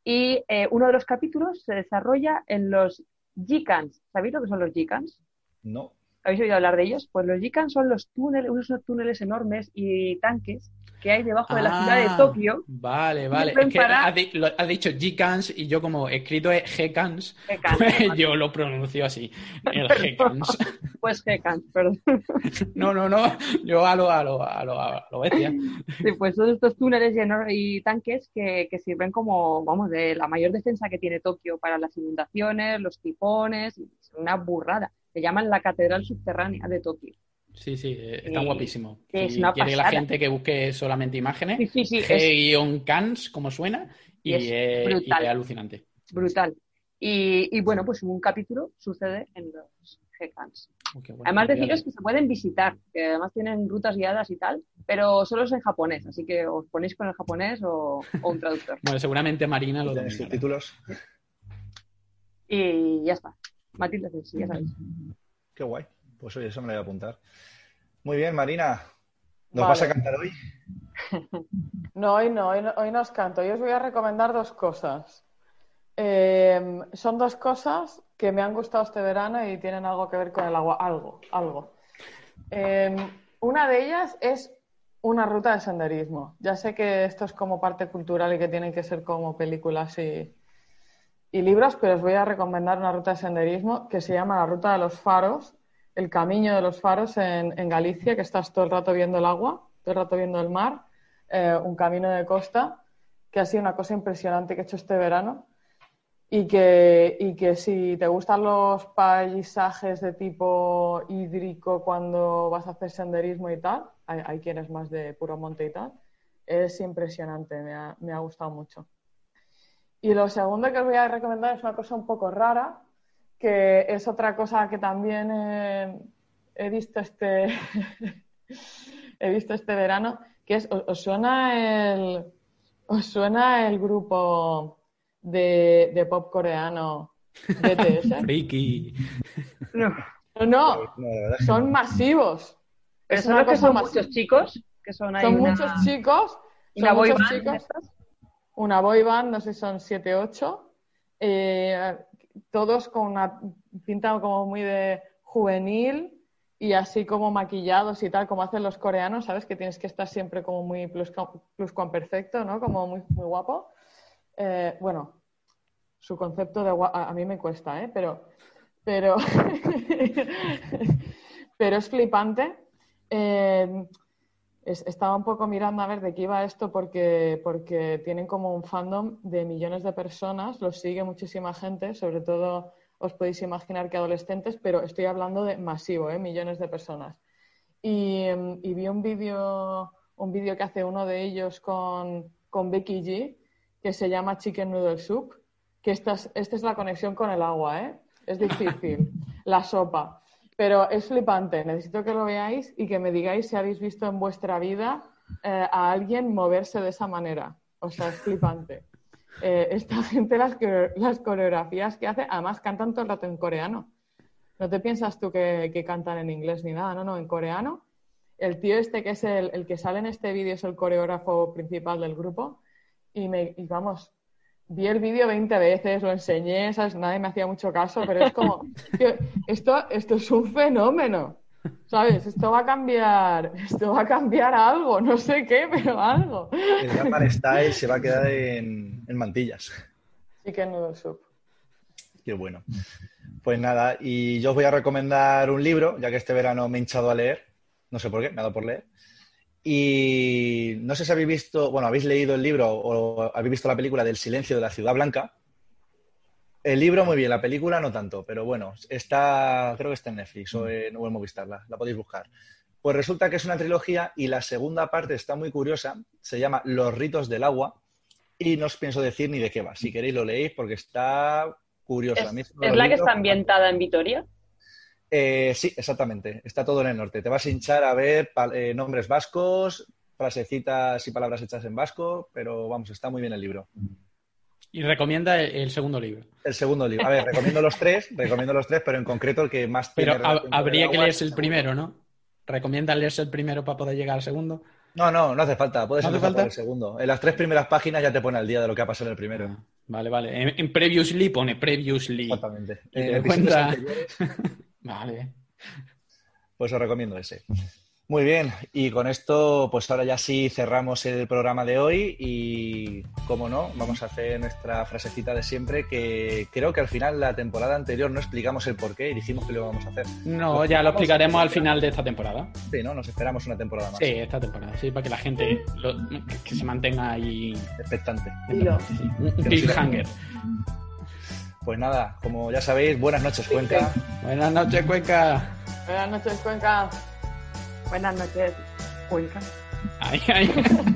Y eh, uno de los capítulos se desarrolla en los Jikans. ¿Sabéis lo que son los Jikans? No. ¿Habéis oído hablar de ellos? Pues los Jikan son los túneles, unos túneles enormes y tanques que hay debajo de la ciudad de ah, Tokio. Vale, vale. Es que ha, dicho G-Cans y yo como escrito es G-Cans, pues yo lo pronuncio así, el. Pues G-Cans, perdón. No, no, no, yo a lo, a lo, a lo, a lo bestia. Sí, pues son estos túneles y, tanques que, que, sirven como, vamos, de la mayor defensa que tiene Tokio para las inundaciones, los tifones, una burrada se llaman la Catedral Subterránea de Tokio. Sí, sí, eh, está guapísimo. si quiere la gente que busque solamente imágenes, sí, sí, G-Cans, como suena, y, es, brutal. alucinante. Brutal. Y, bueno, pues un capítulo sucede en los G-Cans. además deciros que se pueden visitar, que además tienen rutas guiadas y tal, pero solo es en japonés, así que os ponéis con el japonés o, un traductor. bueno, seguramente Marina lo tiene. subtítulos. Y ya está. Matilde sí, ya sabéis. Qué guay. Pues oye, eso me lo voy a apuntar. Muy bien, Marina. ¿Nos vas a cantar hoy? no, hoy no, hoy no, os canto. Hoy os voy a recomendar dos cosas. Em, son dos cosas que me han gustado este verano y tienen algo que ver con el agua. Algo, algo. Em, una de ellas es una ruta de senderismo. Ya sé que esto es como parte cultural y que tienen que ser como películas y, y libros, pero os voy a recomendar una ruta de senderismo que se llama la Ruta de los Faros, el Camino de los Faros en, Galicia, que estás todo el rato viendo el agua, todo el rato viendo el mar, eh, un camino de costa, que ha sido una cosa impresionante que he hecho este verano. Y que, y que si te gustan los paisajes de tipo hídrico cuando vas a hacer senderismo y tal, hay, hay quienes más de puro monte y tal, es impresionante, me ha, me ha gustado mucho. Y lo segundo que os voy a recomendar es una cosa un poco rara, que es otra cosa que también he, he visto este he visto este verano, que es, ¿os, os suena el os suena el grupo de, de pop coreano BTS? Friki. No. No, son masivos. Pero Es son una que cosa son masiva. muchos chicos, que son ahí Son una, muchos chicos, son muchos chicos. estas. Una boy band, no sé si son 7, 8, eh, todos con una pinta como muy de juvenil y así como maquillados y tal, como hacen los coreanos, ¿sabes? Que tienes que estar siempre como muy plus perfecto, ¿no? Como muy, muy guapo. Eh, bueno, su concepto de guapo, a, a mí me cuesta, ¿eh? Pero, pero, pero es flipante. Eh, es- estaba un poco mirando a ver de qué iba esto porque, porque tienen como un fandom de millones de personas, los sigue muchísima gente, sobre todo os podéis imaginar que adolescentes, pero estoy hablando de masivo, ¿eh? millones de personas. Y, y vi un vídeo un vídeo que hace uno de ellos con, con Becky G, que se llama Chicken Noodle Soup, que esta es, esta es la conexión con el agua, ¿eh? Es difícil, la sopa. Pero es flipante, necesito que lo veáis y que me digáis si habéis visto en vuestra vida eh, a alguien moverse de esa manera. O sea, es flipante. Eh, esta gente, las, las coreografías que hace, además cantan todo el rato en coreano. No te piensas tú que, que cantan en inglés ni nada, no, no, en coreano. El tío este que es el, el que sale en este vídeo es el coreógrafo principal del grupo y, me, y vamos, vi el vídeo 20 veces, lo enseñé, ¿sabes? nadie me hacía mucho caso, pero es como, tío, esto, esto es un fenómeno, ¿sabes? Esto va a cambiar, esto va a cambiar algo, no sé qué, pero algo. El Gangnam Style se va a quedar en, en mantillas. Chicken Noodle Soup. Qué bueno. Pues nada, y yo os voy a recomendar un libro, ya que este verano me he hinchado a leer. No sé por qué, me ha dado por leer. Y no sé si habéis visto, bueno, habéis leído el libro o habéis visto la película del silencio de la ciudad blanca. El libro muy bien, la película no tanto, pero bueno, está, creo que está en Netflix o en, o en Movistar, la, la podéis buscar. Pues resulta que es una trilogía y la segunda parte está muy curiosa, se llama Los ritos del agua y no os pienso decir ni de qué va. Si queréis lo leéis porque está curiosa. ¿Es, la que está ambientada en Vitoria? Eh, sí, exactamente. Está todo en el norte. Te vas a hinchar a ver eh, nombres vascos, frasecitas y palabras hechas en vasco, pero vamos, está muy bien el libro. Y recomienda el, el segundo libro. El segundo libro. A ver, recomiendo los tres, recomiendo los tres, pero en concreto el que más Pero tiene con habría que leerse el primero, ¿no? ¿Recomienda leerse el primero para poder llegar al segundo? No, no, no hace falta. Puedes ¿No hace falta? el segundo. En las tres primeras páginas ya te pone al día de lo que ha pasado en el primero. Ah, vale, vale. En, en Previously pone Previously. Exactamente. Y te cuenta- Vale. Pues os recomiendo ese. Muy bien, y con esto, pues ahora ya sí cerramos el programa de hoy y, como no, vamos a hacer nuestra frasecita de siempre, que creo que al final la temporada anterior no explicamos el porqué y dijimos que lo íbamos a hacer. No, ya lo explicaremos al final de esta temporada. Sí, ¿no? Nos esperamos una temporada más. Sí, esta temporada, sí, para que la gente lo- que, se mantenga ahí. Expectante. Sí, cliffhanger. Pues nada, como ya sabéis, buenas noches, Cuenca. Buenas noches, Cuenca. Buenas noches, Cuenca. Buenas noches, Cuenca. Ay, ay.